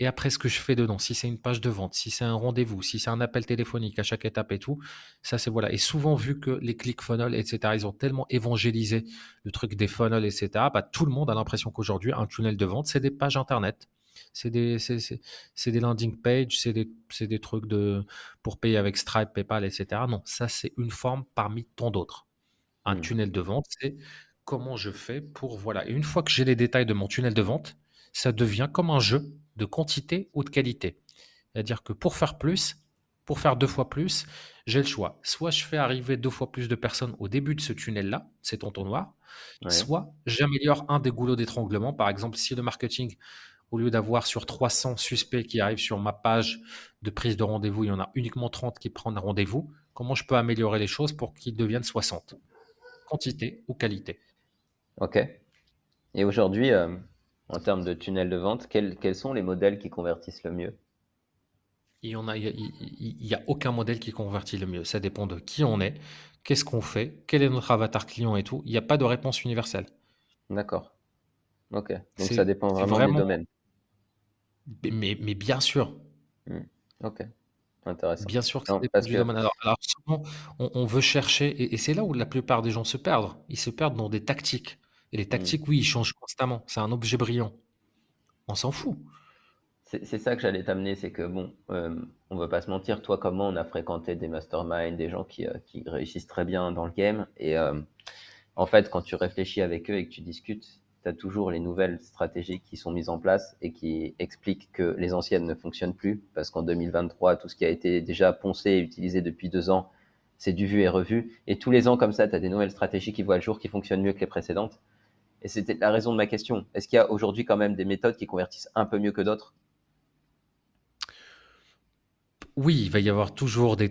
Et après, ce que je fais dedans, si c'est une page de vente, si c'est un rendez-vous, si c'est un appel téléphonique à chaque étape et tout, ça c'est voilà. Et souvent, vu que les ClickFunnels, etc., ils ont tellement évangélisé le truc des funnels, etc., bah, tout le monde a l'impression qu'aujourd'hui, un tunnel de vente, c'est des pages internet. C'est des, landing pages, c'est des, c'est des trucs de, pour payer avec Stripe, PayPal, etc. Non, ça c'est une forme parmi tant d'autres. Un Mm. tunnel de vente, c'est comment je fais pour... Voilà. Et une fois que j'ai les détails de mon tunnel de vente, ça devient comme un jeu de quantité ou de qualité. C'est-à-dire que pour faire plus, pour faire deux fois plus, j'ai le choix. Soit je fais arriver deux fois plus de personnes au début de ce tunnel-là, cet entonnoir, Ouais. soit j'améliore un des goulots d'étranglement. Par exemple, si le marketing, au lieu d'avoir sur 300 suspects qui arrivent sur ma page de prise de rendez-vous, il y en a uniquement 30 qui prennent rendez-vous, comment je peux améliorer les choses pour qu'ils deviennent 60 Quantité ou qualité Ok. Et aujourd'hui, euh, en termes de tunnel de vente, quels, quels sont les modèles qui convertissent le mieux? Il y en a, il y a, aucun modèle qui convertit le mieux. Ça dépend de qui on est, qu'est-ce qu'on fait, quel est notre avatar client et tout. Il n'y a pas de réponse universelle. D'accord. Ok. Donc ça dépend c'est vraiment des vraiment, domaines. mais, mais bien sûr, Mm. Ok. Intéressant. bien sûr que ça Non, dépend parce du que domaine. Alors, alors souvent, on, on veut chercher, et, et c'est là où la plupart des gens se perdent. Ils se perdent dans des tactiques. Et les mm, tactiques, oui, ils changent constamment. C'est un objet brillant. On s'en fout. c'est ça que j'allais t'amener, c'est que bon, euh, on va pas se mentir, toi comme moi, on a fréquenté des masterminds, des gens qui, euh, qui réussissent très bien dans le game. Et euh, en fait, quand tu réfléchis avec eux et que tu discutes, tu as toujours les nouvelles stratégies qui sont mises en place et qui expliquent que les anciennes ne fonctionnent plus parce qu'en 2023, tout ce qui a été déjà poncé et utilisé depuis deux ans, c'est du vu et revu. Et tous les ans, comme ça, tu as des nouvelles stratégies qui voient le jour, qui fonctionnent mieux que les précédentes. Et c'était la raison de ma question. Est-ce qu'il y a aujourd'hui quand même des méthodes qui convertissent un peu mieux que d'autres? Oui, il va y avoir toujours des,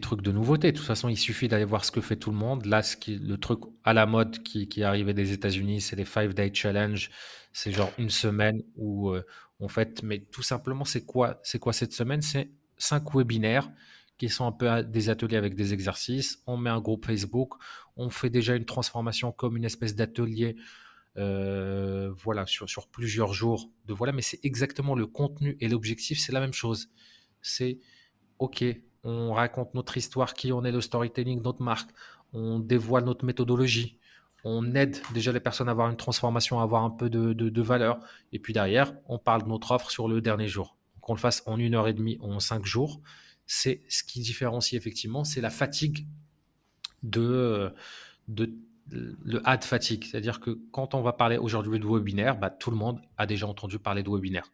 trucs de nouveauté. De toute façon, il suffit d'aller voir ce que fait tout le monde. Là, ce qui, le truc à la mode qui, qui est arrivé des États-Unis, c'est les Five Day Challenge. C'est genre une semaine où euh, on fait, mais tout simplement, c'est quoi, quoi cette semaine? C'est cinq webinaires qui sont un peu des ateliers avec des exercices. On met un groupe Facebook. On fait déjà une transformation comme une espèce d'atelier euh, voilà, sur, sur plusieurs jours de voilà, mais c'est exactement le contenu et l'objectif, c'est la même chose. C'est OK, on raconte notre histoire, qui on est, le storytelling, notre marque, on dévoile notre méthodologie, on aide déjà les personnes à avoir une transformation, à avoir un peu de, de, de valeur, et puis derrière, on parle de notre offre sur le dernier jour. Qu'on le fasse en une heure et demie ou en cinq jours, c'est ce qui différencie effectivement, c'est la fatigue de, de le ad fatigue. C'est-à-dire que quand on va parler aujourd'hui de webinaire, bah, tout le monde a déjà entendu parler de webinaire.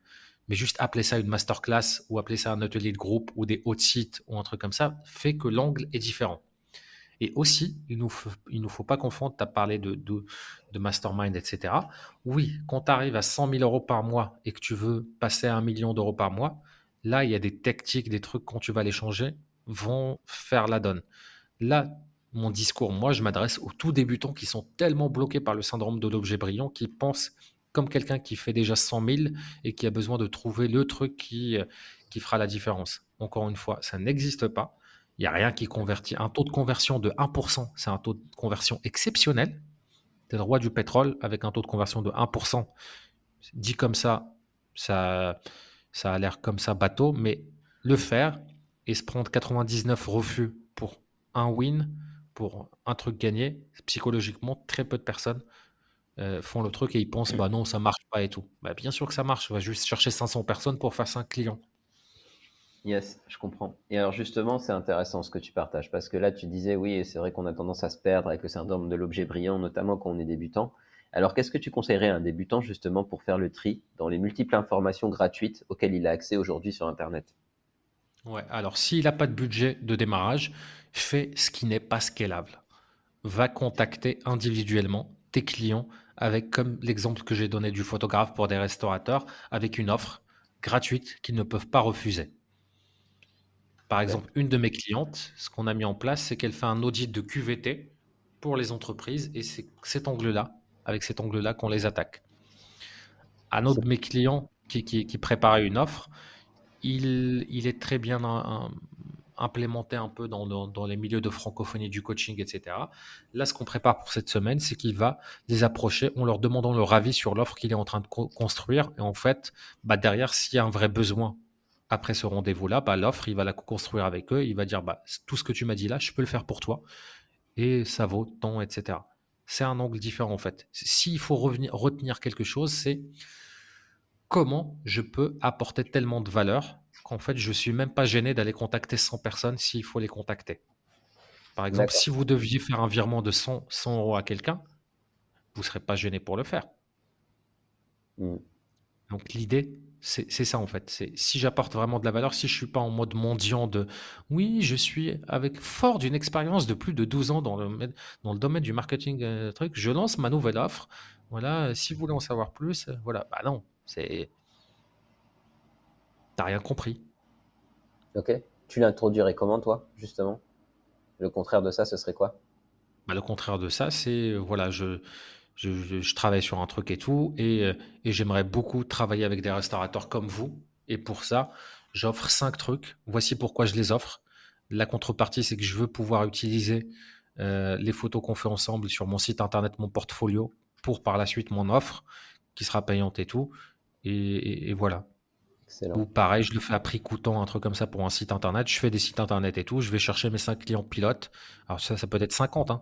Mais juste appeler ça une masterclass ou appeler ça un atelier de groupe ou des hauts sites ou un truc comme ça fait que l'angle est différent. Et aussi, il il nous faut pas confondre, tu as parlé de, de, mastermind, etc. Oui, quand tu arrives à 100 000 euros par mois et que tu veux passer à un million d'euros par mois, là, il y a des tactiques, des trucs, quand tu vas les changer, vont faire la donne. Là, mon discours, moi, je m'adresse aux tout débutants qui sont tellement bloqués par le syndrome de l'objet brillant, qui pensent comme quelqu'un qui fait déjà 100 000 et qui a besoin de trouver le truc qui, qui fera la différence. Encore une fois, ça n'existe pas. Il n'y a rien qui convertit. Un taux de conversion de 1%, c'est un taux de conversion exceptionnel. Tu es le roi du pétrole avec un taux de conversion de 1%. Dit comme ça, ça, ça a l'air comme ça bateau, mais le faire et se prendre 99 refus pour un win, pour un truc gagné, psychologiquement, très peu de personnes euh, font le truc et ils pensent, bah non, ça marche pas et tout. Bah, bien sûr que ça marche, on va juste chercher 500 personnes pour faire 5 clients. Yes, je comprends. Et alors justement, c'est intéressant ce que tu partages, parce que là, tu disais, oui, c'est vrai qu'on a tendance à se perdre avec le syndrome de l'objet brillant, notamment quand on est débutant. Alors, qu'est-ce que tu conseillerais à un débutant justement pour faire le tri dans les multiples informations gratuites auxquelles il a accès aujourd'hui sur Internet? Ouais, alors s'il n'a pas de budget de démarrage, fais ce qui n'est pas scalable. Va contacter individuellement tes clients avec, comme l'exemple que j'ai donné du photographe pour des restaurateurs, avec une offre gratuite qu'ils ne peuvent pas refuser. Par exemple, une de mes clientes, ce qu'on a mis en place, c'est qu'elle fait un audit de QVT pour les entreprises et c'est cet angle-là, avec cet angle-là, qu'on les attaque. Un autre de mes clients qui, qui, qui préparait une offre, il, il est très bien un, un, implémenter un peu dans, les milieux de francophonie du coaching, etc. Là, ce qu'on prépare pour cette semaine, c'est qu'il va les approcher en leur demandant leur avis sur l'offre qu'il est en train de construire. Et en fait, bah, derrière, s'il y a un vrai besoin après ce rendez-vous-là, bah, l'offre, il va la construire avec eux. Il va dire bah, tout ce que tu m'as dit là, je peux le faire pour toi. Et ça vaut tant, etc. C'est un angle différent en fait. S'il faut retenir quelque chose, c'est comment je peux apporter tellement de valeur qu'en fait, je suis même pas gêné d'aller contacter 100 personnes s'il faut les contacter. Par exemple, si vous deviez faire un virement de 100, 100 euros à quelqu'un, vous ne serez pas gêné pour le faire. Mmh. Donc l'idée, c'est ça en fait. C'est si j'apporte vraiment de la valeur, si je suis pas en mode mendiant de oui, je suis avec fort d'une expérience de plus de 12 ans dans le, dans le domaine du marketing euh, truc, je lance ma nouvelle offre. Voilà, si vous voulez en savoir plus, euh, voilà. Bah non, c'est. T'as rien compris. Ok. Tu l'introduirais comment, toi, justement? Le contraire de ça, ce serait quoi? Bah, Le contraire de ça, c'est. Voilà, je, je, travaille sur un truc et tout, et, et j'aimerais beaucoup travailler avec des restaurateurs comme vous. Et pour ça, j'offre cinq trucs. Voici pourquoi je les offre. La contrepartie, c'est que je veux pouvoir utiliser euh, les photos qu'on fait ensemble sur mon site internet, mon portfolio, pour par la suite mon offre, qui sera payante et tout. Et, voilà. Ou pareil, je le fais à prix coûtant, un truc comme ça pour un site internet. Je fais des sites internet et tout. Je vais chercher mes 5 clients pilotes. Alors ça, ça peut être 50, hein,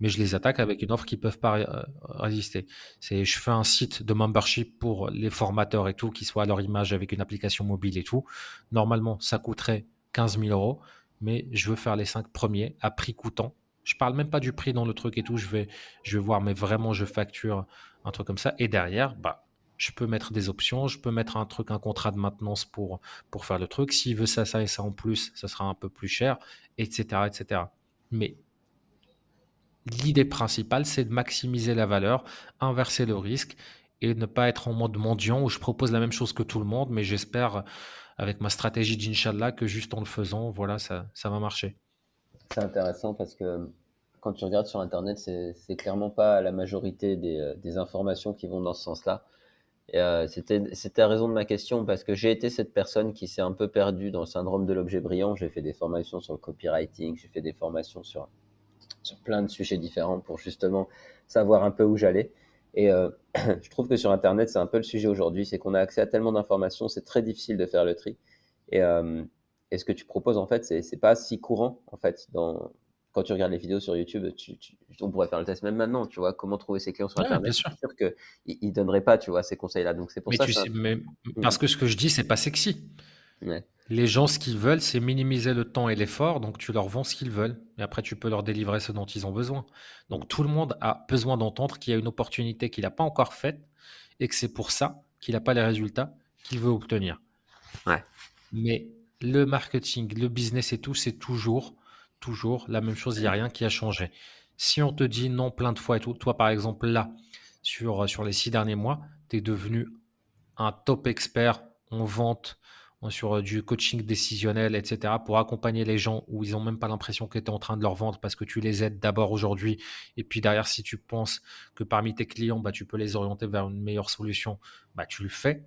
mais je les attaque avec une offre qui ne peuvent pas euh, résister. Je fais un site de membership pour les formateurs et tout, qui soit à leur image avec une application mobile et tout. Normalement, ça coûterait 15 000 euros, mais je veux faire les 5 premiers à prix coûtant. Je parle même pas du prix dans le truc et tout. Je vais, je vais voir, mais vraiment, je facture un truc comme ça. Et derrière, bah, je peux mettre des options, je peux mettre un truc, un contrat de maintenance pour, pour faire le truc. S'il veut ça, ça et ça en plus, ça sera un peu plus cher, etc. etc. Mais l'idée principale, c'est de maximiser la valeur, inverser le risque et ne pas être en mode mendiant où je propose la même chose que tout le monde, mais j'espère avec ma stratégie d'Inch'Allah que juste en le faisant, voilà, ça, ça va marcher. C'est intéressant parce que quand tu regardes sur Internet, c'est clairement pas la majorité euh, des informations qui vont dans ce sens-là. Euh, c'était la raison de ma question parce que j'ai été cette personne qui s'est un peu perdue dans le syndrome de l'objet brillant. J'ai fait des formations sur le copywriting, j'ai fait des formations sur, sur plein de sujets différents pour justement savoir un peu où j'allais. Et euh, je trouve que sur Internet, c'est un peu le sujet aujourd'hui, c'est qu'on a accès à tellement d'informations, c'est très difficile de faire le tri. Et, euh, et ce que tu proposes, en fait, c'est pas si courant, en fait, dans, quand tu regardes les vidéos sur YouTube, on pourrait faire le test même maintenant, tu vois, comment trouver ses clients sur Internet. Bien sûr. sûr qu'ils ne donneraient pas, tu vois, ces conseils-là. Donc c'est pour ça. Mm. parce que ce que je dis, c'est pas sexy. Les gens, ce qu'ils veulent, c'est minimiser le temps et l'effort. Donc tu leur vends ce qu'ils veulent. Et après, tu peux leur délivrer ce dont ils ont besoin. Donc tout le monde a besoin d'entendre qu'il y a une opportunité qu'il n'a pas encore faite et que c'est pour ça qu'il n'a pas les résultats qu'il veut obtenir. Ouais. Mais le marketing, le business et tout, c'est toujours toujours la même chose, il n'y a rien qui a changé. Si on te dit non plein de fois et tout, toi par exemple là, sur, sur les six derniers mois, tu es devenu un top expert en vente, sur du coaching décisionnel, etc., pour accompagner les gens où ils n'ont même pas l'impression que tu es en train de leur vendre parce que tu les aides d'abord aujourd'hui. Et puis derrière, si tu penses que parmi tes clients, bah, tu peux les orienter vers une meilleure solution, bah, tu le fais.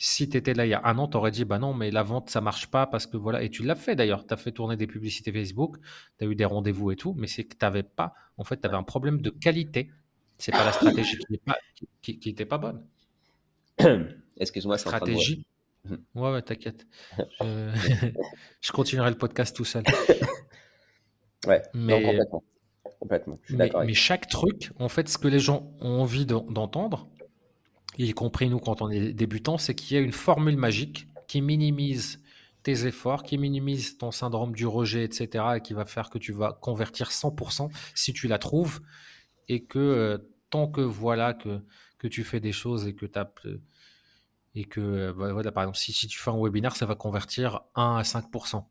Si tu étais là il y a un an, tu aurais dit bah non, mais la vente ça marche pas parce que voilà. Et tu l'as fait d'ailleurs. Tu as fait tourner des publicités Facebook, tu as eu des rendez-vous et tout, mais c'est que tu n'avais pas, en fait, tu avais un problème de qualité. C'est pas la stratégie qui n'était pas, pas bonne. Excuse-moi, stratégie? Mmh. Ouais, ouais, t'inquiète. Je... continuerai le podcast tout seul. ouais, mais... complètement. complètement. mais, mais chaque truc, en fait, ce que les gens ont envie d'entendre, y compris nous quand on est débutant, c'est qu'il y a une formule magique qui minimise tes efforts, qui minimise ton syndrome du rejet, etc., et qui va faire que tu vas convertir 100% si tu la trouves, et que euh, tant que voilà que, que tu fais des choses et que tu et que euh, bah, voilà, par exemple, si, si, tu fais un webinaire, ça va convertir 1 à 5%.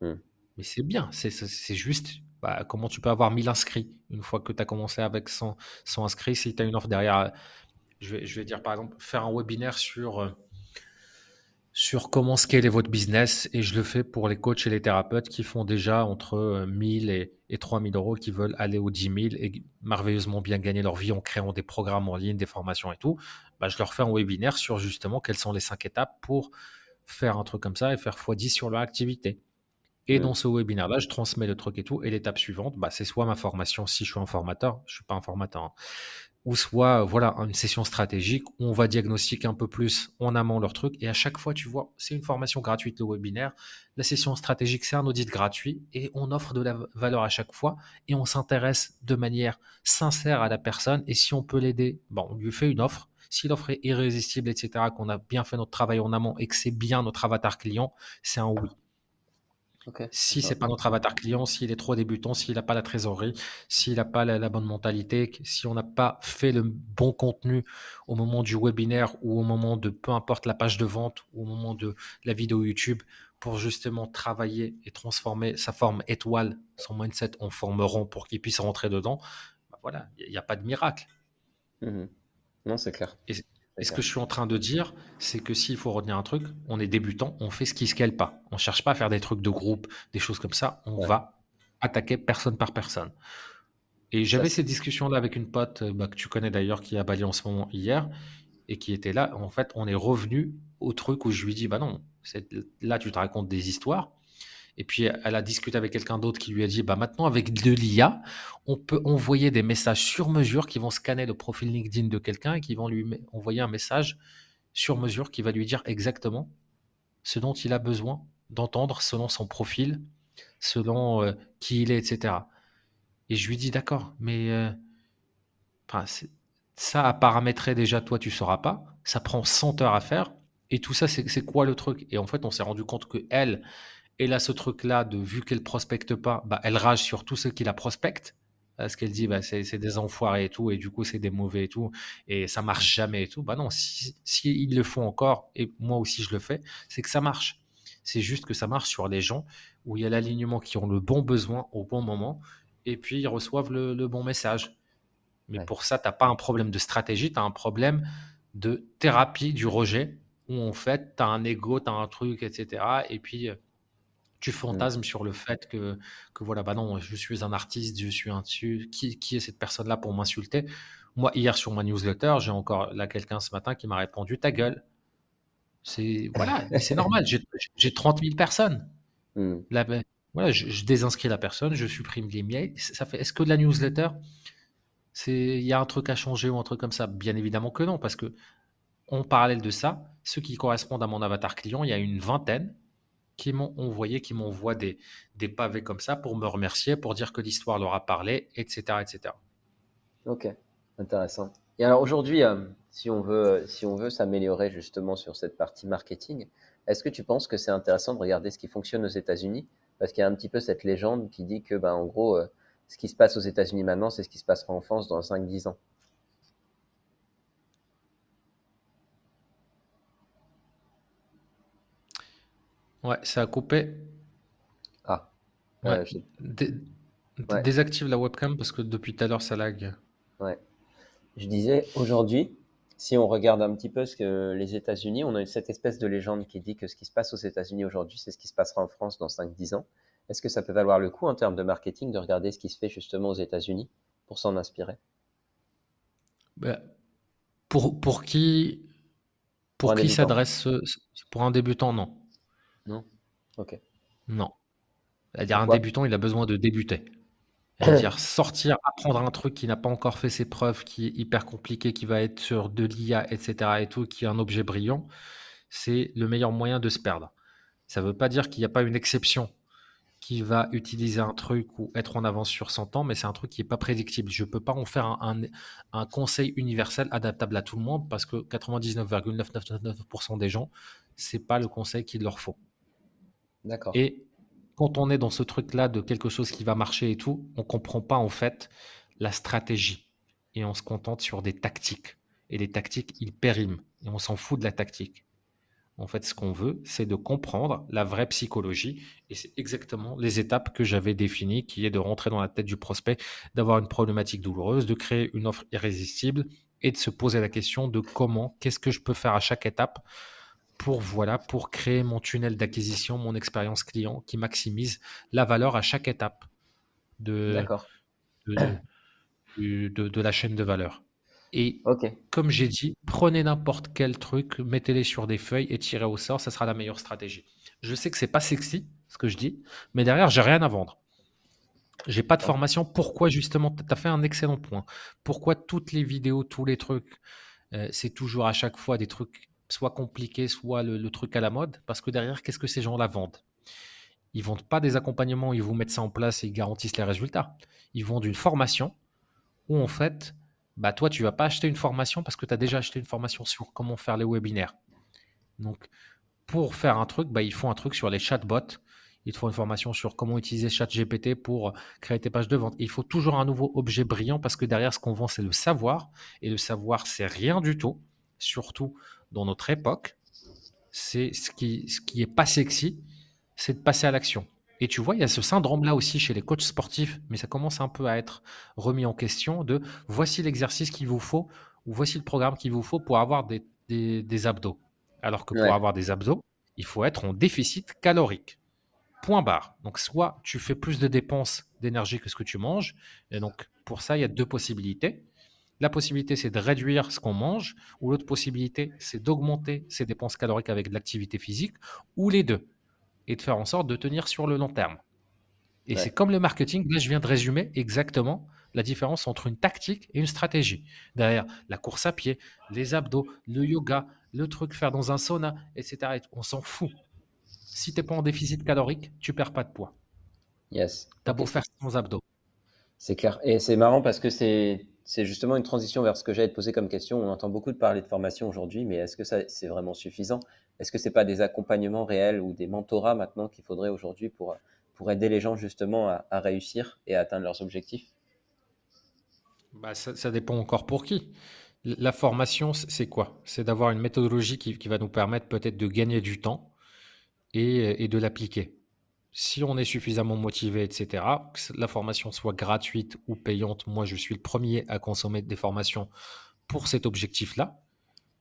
Hmm. Mais c'est bien, c'est juste bah, comment tu peux avoir 1000 inscrits une fois que tu as commencé avec 100, 100 inscrits, si tu as une offre derrière je vais, dire par exemple, faire un webinaire sur, euh, sur comment scaler votre business et je le fais pour les coachs et les thérapeutes qui font déjà entre 1000 euh, et, et 3000 euros, qui veulent aller aux 10 000 et merveilleusement bien gagner leur vie en créant des programmes en ligne, des formations et tout. Bah, je leur fais un webinaire sur justement quelles sont les cinq étapes pour faire un truc comme ça et faire x10 sur leur activité. Et Mm. dans ce webinaire-là, je transmets le truc et tout. Et l'étape suivante, bah, c'est soit ma formation, si je suis un formateur, je suis pas un formateur, hein, ou soit voilà une session stratégique où on va diagnostiquer un peu plus en amont leur truc. Et à chaque fois, tu vois, c'est une formation gratuite, le webinaire. La session stratégique, c'est un audit gratuit et on offre de la valeur à chaque fois et on s'intéresse de manière sincère à la personne. Et si on peut l'aider, on lui fait une offre. Si l'offre est irrésistible, etc., qu'on a bien fait notre travail en amont et que c'est bien notre avatar client, c'est un oui. Si c'est pas notre avatar client, s'il est trop débutant, s'il n'a pas la trésorerie, s'il n'a pas la, la bonne mentalité, si on n'a pas fait le bon contenu au moment du webinaire ou au moment de peu importe la page de vente ou au moment de la vidéo YouTube pour justement travailler et transformer sa forme étoile, son mindset en forme rond pour qu'il puisse rentrer dedans, bah voilà, il n'y a pas de miracle. Mhm. Non, c'est clair. Et, et ce que je suis en train de dire, c'est que s'il faut retenir un truc, on est débutant, on fait ce qui scale pas. On cherche pas à faire des trucs de groupe, des choses comme ça. On Ouais. va attaquer personne par personne. Et j'avais cette discussion-là avec une pote euh, bah, que tu connais d'ailleurs, qui est à Bali en ce moment hier, et qui était là. En fait, on est revenu au truc où je lui dis, bah non, là tu te racontes des histoires. Et puis elle a discuté avec quelqu'un d'autre qui lui a dit, bah maintenant avec de l'IA, on peut envoyer des messages sur mesure qui vont scanner le profil LinkedIn de quelqu'un et qui vont lui envoyer un message sur mesure qui va lui dire exactement ce dont il a besoin d'entendre selon son profil, selon euh, qui il est, etc. Et je lui dis d'accord, mais euh, ça à paramétrer déjà, toi tu sauras pas. Ça prend 100 heures à faire. Et tout ça, c'est quoi le truc? Et en fait, on s'est rendu compte que elle, elle a ce truc-là de vu qu'elle prospecte pas, bah, elle rage sur tous ceux qui la prospectent. Parce qu'elle dit, bah, c'est des enfoirés et tout, et du coup, c'est des mauvais et tout, et ça marche jamais et tout. Bah non, si, si ils le font encore, et moi aussi je le fais, c'est que ça marche. C'est juste que ça marche sur les gens où il y a l'alignement qui ont le bon besoin au bon moment, et puis ils reçoivent le, le bon message. Mais Ouais. pour ça, tu n'as pas un problème de stratégie, tu as un problème de thérapie du rejet, où en fait, tu as un ego, tu as un truc, etc. Et puis, euh, tu fantasmes sur le fait que, que voilà, bah non, je suis un artiste, je suis un dessus. Qui, qui est cette personne-là pour m'insulter? Moi, hier sur ma newsletter, j'ai encore là quelqu'un ce matin qui m'a répondu ta gueule. C'est voilà, c'est normal. J'ai j'ai 30 000 personnes. Là, ben, voilà, je, je désinscris la personne, je supprime les mails. Ça fait. Est-ce que de la newsletter, c'est il y a un truc à changer ou un truc comme ça? Bien évidemment que non, parce que en parallèle de ça, ceux qui correspondent à mon avatar client, il y a une vingtaine qui m'ont envoyé, qui m'envoient des, pavés comme ça pour me remercier, pour dire que l'histoire leur a parlé, etc., etc. Ok, intéressant. Et alors aujourd'hui, euh, si on veut, s'améliorer justement sur cette partie marketing, est-ce que tu penses que c'est intéressant de regarder ce qui fonctionne aux États-Unis? Parce qu'il y a un petit peu cette légende qui dit que, ben, en gros, euh, ce qui se passe aux États-Unis maintenant, c'est ce qui se passera en France dans 5-10 ans. Ouais, ça a coupé. Ah, Ouais. j'ai- Dé- Ouais. Désactive la webcam parce que depuis tout à l'heure ça lag. ouais. Je disais, aujourd'hui, si on regarde un petit peu ce que les États-Unis, on a cette espèce de légende qui dit que ce qui se passe aux États-Unis aujourd'hui, c'est ce qui se passera en France dans 5-10 ans. Est-ce que ça peut valoir le coup en termes de marketing de regarder ce qui se fait justement aux États-Unis pour s'en inspirer? Bah, pour, pour qui, Pour pour qui s'adresse pour un débutant, non. Non? Ok. Non. C'est-à-dire un Pourquoi? débutant, il a besoin de débuter. C'est-à-dire sortir, apprendre un truc qui n'a pas encore fait ses preuves, qui est hyper compliqué, qui va être sur de l'IA, etc. et tout, qui est un objet brillant, c'est le meilleur moyen de se perdre. Ça ne veut pas dire qu'il n'y a pas une exception qui va utiliser un truc ou être en avance sur son temps, mais c'est un truc qui n'est pas prédictible. Je ne peux pas en faire un, un- un conseil universel adaptable à tout le monde parce que 99,999% des gens, c'est pas le conseil qu'il leur faut. Et quand on est dans ce truc-là de quelque chose qui va marcher et tout, on comprend pas en fait la stratégie. Et on se contente sur des tactiques. Et les tactiques, ils périment. Et on s'en fout de la tactique. En fait, ce qu'on veut, c'est de comprendre la vraie psychologie. Et c'est exactement les étapes que j'avais définies, qui est de rentrer dans la tête du prospect, d'avoir une problématique douloureuse, de créer une offre irrésistible et de se poser la question de comment, qu'est-ce que je peux faire à chaque étape pour voilà pour créer mon tunnel d'acquisition, mon expérience client qui maximise la valeur à chaque étape de, D'accord. de, de, de- de la chaîne de valeur. Et comme j'ai dit, prenez n'importe quel truc, mettez-les sur des feuilles et tirez au sort, ça sera la meilleure stratégie. Je sais que c'est pas sexy ce que je dis, mais derrière, j'ai rien à vendre. J'ai pas de formation. Pourquoi justement Tu as fait un excellent point. Pourquoi toutes les vidéos, tous les trucs, euh, c'est toujours à chaque fois des trucs soit compliqués, soit le, truc à la mode Parce que derrière, qu'est-ce que ces gens-là vendent? Ils vendent pas des accompagnements, ils vous mettent ça en place et ils garantissent les résultats. Ils vendent une formation où en fait, bah toi, tu vas pas acheter une formation parce que tu as déjà acheté une formation sur comment faire les webinaires. Donc, pour faire un truc, bah, ils font un truc sur les chatbots. Ils te font une formation sur comment utiliser ChatGPT pour créer tes pages de vente. il faut toujours un nouveau objet brillant parce que derrière, ce qu'on vend, c'est le savoir. Et le savoir, c'est rien du tout, surtout dans notre époque. C'est ce qui, ce qui est pas sexy, c'est de passer à l'action. Et tu vois, il y a ce syndrome-là aussi chez les coachs sportifs, mais ça commence un peu à être remis en question de voici l'exercice qu'il vous faut ou voici le programme qu'il vous faut pour avoir des, des, abdos. Alors que pour avoir des abdos, il faut être en déficit calorique. Point barre. Donc, soit tu fais plus de dépenses d'énergie que ce que tu manges. Et donc, pour ça, il y a deux possibilités. La possibilité, c'est de réduire ce qu'on mange, ou l'autre possibilité, c'est d'augmenter ses dépenses caloriques avec de l'activité physique, ou les deux et de faire en sorte de tenir sur le long terme. Et c'est comme le marketing, là je viens de résumer exactement la différence entre une tactique et une stratégie. Derrière la course à pied, les abdos, le yoga, le truc faire dans un sauna, etc. On s'en fout. Si tu n'es pas en déficit calorique, tu perds pas de poids. Yes. Tu as beau faire sans abdos. C'est clair. Et c'est marrant parce que c'est c'est justement une transition vers ce que j'allais te poser comme question. On entend beaucoup de parler de formation aujourd'hui, mais est-ce que ça c'est vraiment suffisant? Est-ce que c'est pas des accompagnements réels ou des mentorats maintenant qu'il faudrait aujourd'hui pour, aider les gens justement à, réussir et à atteindre leurs objectifs? Bah, ça, dépend encore pour qui. La formation, c'est quoi? C'est d'avoir une méthodologie qui, va nous permettre peut-être de gagner du temps et de l'appliquer si on est suffisamment motivé, etc., que la formation soit gratuite ou payante, moi je suis le premier à consommer des formations pour cet objectif-là.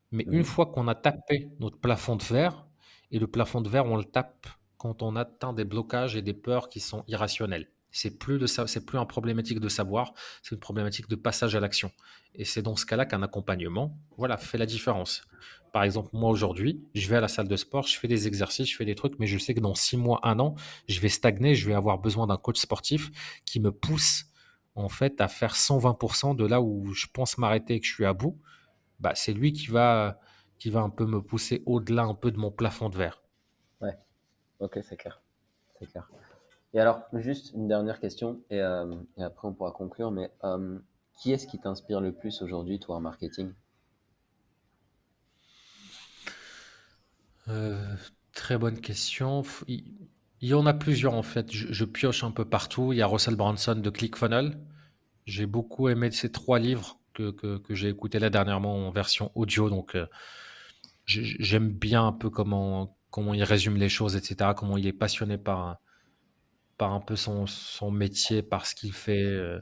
Mais une fois qu'on a tapé notre plafond de verre, et le plafond de verre, on le tape quand on atteint des blocages et des peurs qui sont irrationnels. C'est plus de c'est plus un problématique de savoir, c'est une problématique de passage à l'action. Et c'est dans ce cas-là qu'un accompagnement, voilà, fait la différence. Par exemple, moi aujourd'hui, je vais à la salle de sport, je fais des exercices, je fais des trucs, mais je sais que dans six mois, un an, je vais stagner, je vais avoir besoin d'un coach sportif qui me pousse en fait à faire 120% de là où je pense m'arrêter et que je suis à bout. Bah, c'est lui qui va, qui va un peu me pousser au-delà un peu de mon plafond de verre. Ouais, ok, c'est clair. C'est clair. Et alors, juste une dernière question, et, euh, après on pourra conclure, mais euh, qui est-ce qui t'inspire le plus aujourd'hui, toi, en marketing? Euh, Très bonne question. Il, y en a plusieurs, en fait. Je, pioche un peu partout. Il y a Russell Branson de ClickFunnels. J'ai beaucoup aimé ces trois livres que, que, j'ai écoutés là dernièrement en version audio, donc j'aime bien un peu comment, comment il résume les choses, etc., comment il est passionné par par un peu son, son métier, par ce qu'il fait, euh,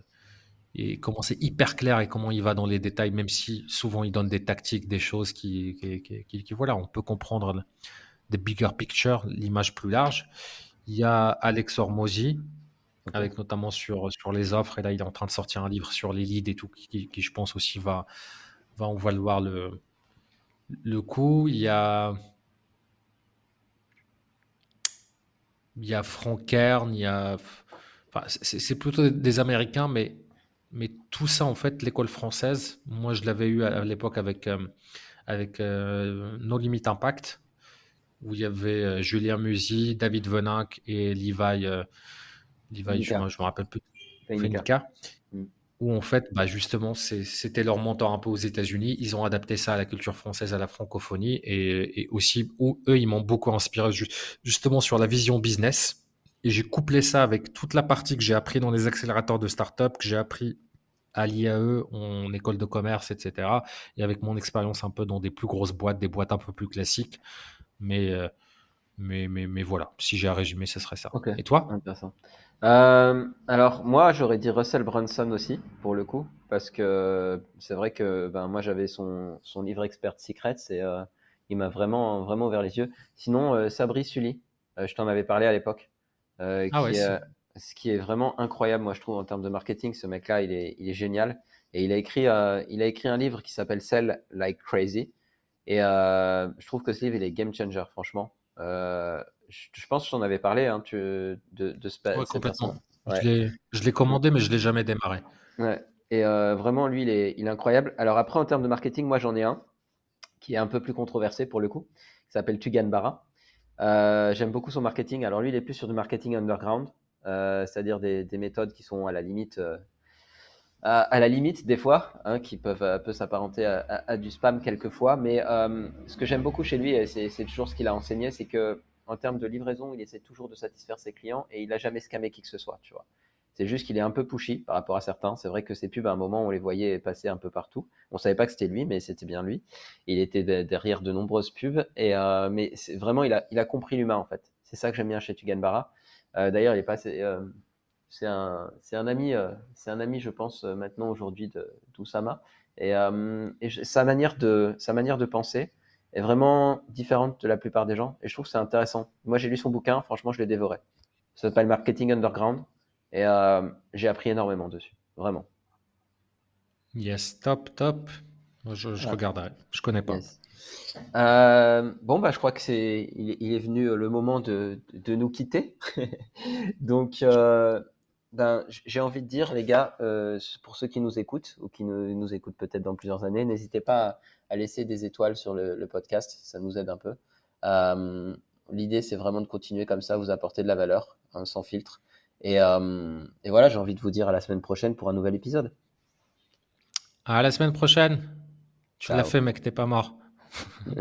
et comment c'est hyper clair et comment il va dans les détails, même si souvent il donne des tactiques, des choses qui, qui, qui, voilà, on peut comprendre des bigger picture, l'image plus large. Il y a Alex Hormozy, avec notamment sur, sur les offres, et là il est en train de sortir un livre sur les leads et tout, qui, je pense aussi va, va en valoir le, le coup. Il y a il y a Frank Kern, il y a. Enfin, c'est plutôt des Américains, mais, mais tout ça, en fait, l'école française, moi, je l'avais eu à, l'époque avec, euh, avec euh, No Limit Impact, où il y avait euh, Julien Musy, David Veninck et Levi, Levi je ne me rappelle plus, Fenica où en fait, bah justement, c'était leur mentor un peu aux États-Unis. Ils ont adapté ça à la culture française, à la francophonie, et, aussi, où eux, ils m'ont beaucoup inspiré justement sur la vision business. Et j'ai couplé ça avec toute la partie que j'ai appris dans les accélérateurs de start-up, que j'ai appris à l'IAE, en école de commerce, etc. Et avec mon expérience un peu dans des plus grosses boîtes, des boîtes un peu plus classiques. Mais, euh, mais, mais, mais voilà, si j'ai à résumer, ce serait ça. Et toi? Intéressant. Euh, alors moi j'aurais dit Russell Brunson aussi pour le coup parce que c'est vrai que ben, moi j'avais son, son livre Expert Secrets et euh, il m'a vraiment vraiment ouvert les yeux. Sinon euh, Sabri Sully, je t'en avais parlé à l'époque, ah qui, ce qui est vraiment incroyable, moi je trouve, en termes de marketing, ce mec-là, il est, il est génial. Et il a écrit, il a écrit un livre qui s'appelle Sell Like Crazy. Et je trouve que ce livre, il est game changer, franchement. Euh, je, pense que j'en avais parlé hein, de, de ce ouais, complètement. Je l'ai commandé, mais je ne l'ai jamais démarré. Ouais. Et vraiment, lui, il est, il est incroyable. Alors après, en termes de marketing, moi j'en ai un qui est un peu plus controversé pour le coup, qui s'appelle Tugan Barra. J'aime beaucoup son marketing. Alors lui, il est plus sur du marketing underground, c'est-à-dire des, des, méthodes qui sont à la limite à, la limite des fois, hein, qui peuvent euh, peu s'apparenter à, du spam quelquefois. Mais euh, ce que j'aime beaucoup chez lui, et c'est toujours ce qu'il a enseigné, c'est que en termes de livraison, il essaie toujours de satisfaire ses clients et il n'a jamais scamé qui que ce soit, tu vois. C'est juste qu'il est un peu pushy par rapport à certains. C'est vrai que ses pubs, à un moment, on les voyait passer un peu partout. On savait pas que c'était lui, mais c'était bien lui. Il était derrière de nombreuses pubs. Et euh, mais vraiment, il a, compris l'humain en fait. C'est ça que j'aime bien chez Tugan Barra. D'ailleurs, il est pas, c'est un, c'est un ami, euh, c'est un ami, je pense, euh, maintenant aujourd'hui d'Oussama. Et, euh, sa manière de penser est vraiment différente de la plupart des gens. Et je trouve que c'est intéressant. Moi, j'ai lu son bouquin, franchement, je l'ai dévoré. Ça s'appelle Marketing Underground. Et j'ai appris énormément dessus, vraiment. Yes, top, top. Je, je regarderai. Je connais pas. bon, bah, je crois que c'est, il, est venu le moment de, de nous quitter. Donc, ben, j'ai envie de dire, les gars, euh, pour ceux qui nous écoutent ou qui nous, nous écoutent peut-être dans plusieurs années, n'hésitez pas à, laisser des étoiles sur le, podcast, ça nous aide un peu. Euh, l'idée, c'est vraiment de continuer comme ça, vous apporter de la valeur, hein, sans filtre. Et, euh, et voilà, j'ai envie de vous dire à la semaine prochaine pour un nouvel épisode. À la semaine prochaine. Tu l'as fait, mec, t'es pas mort.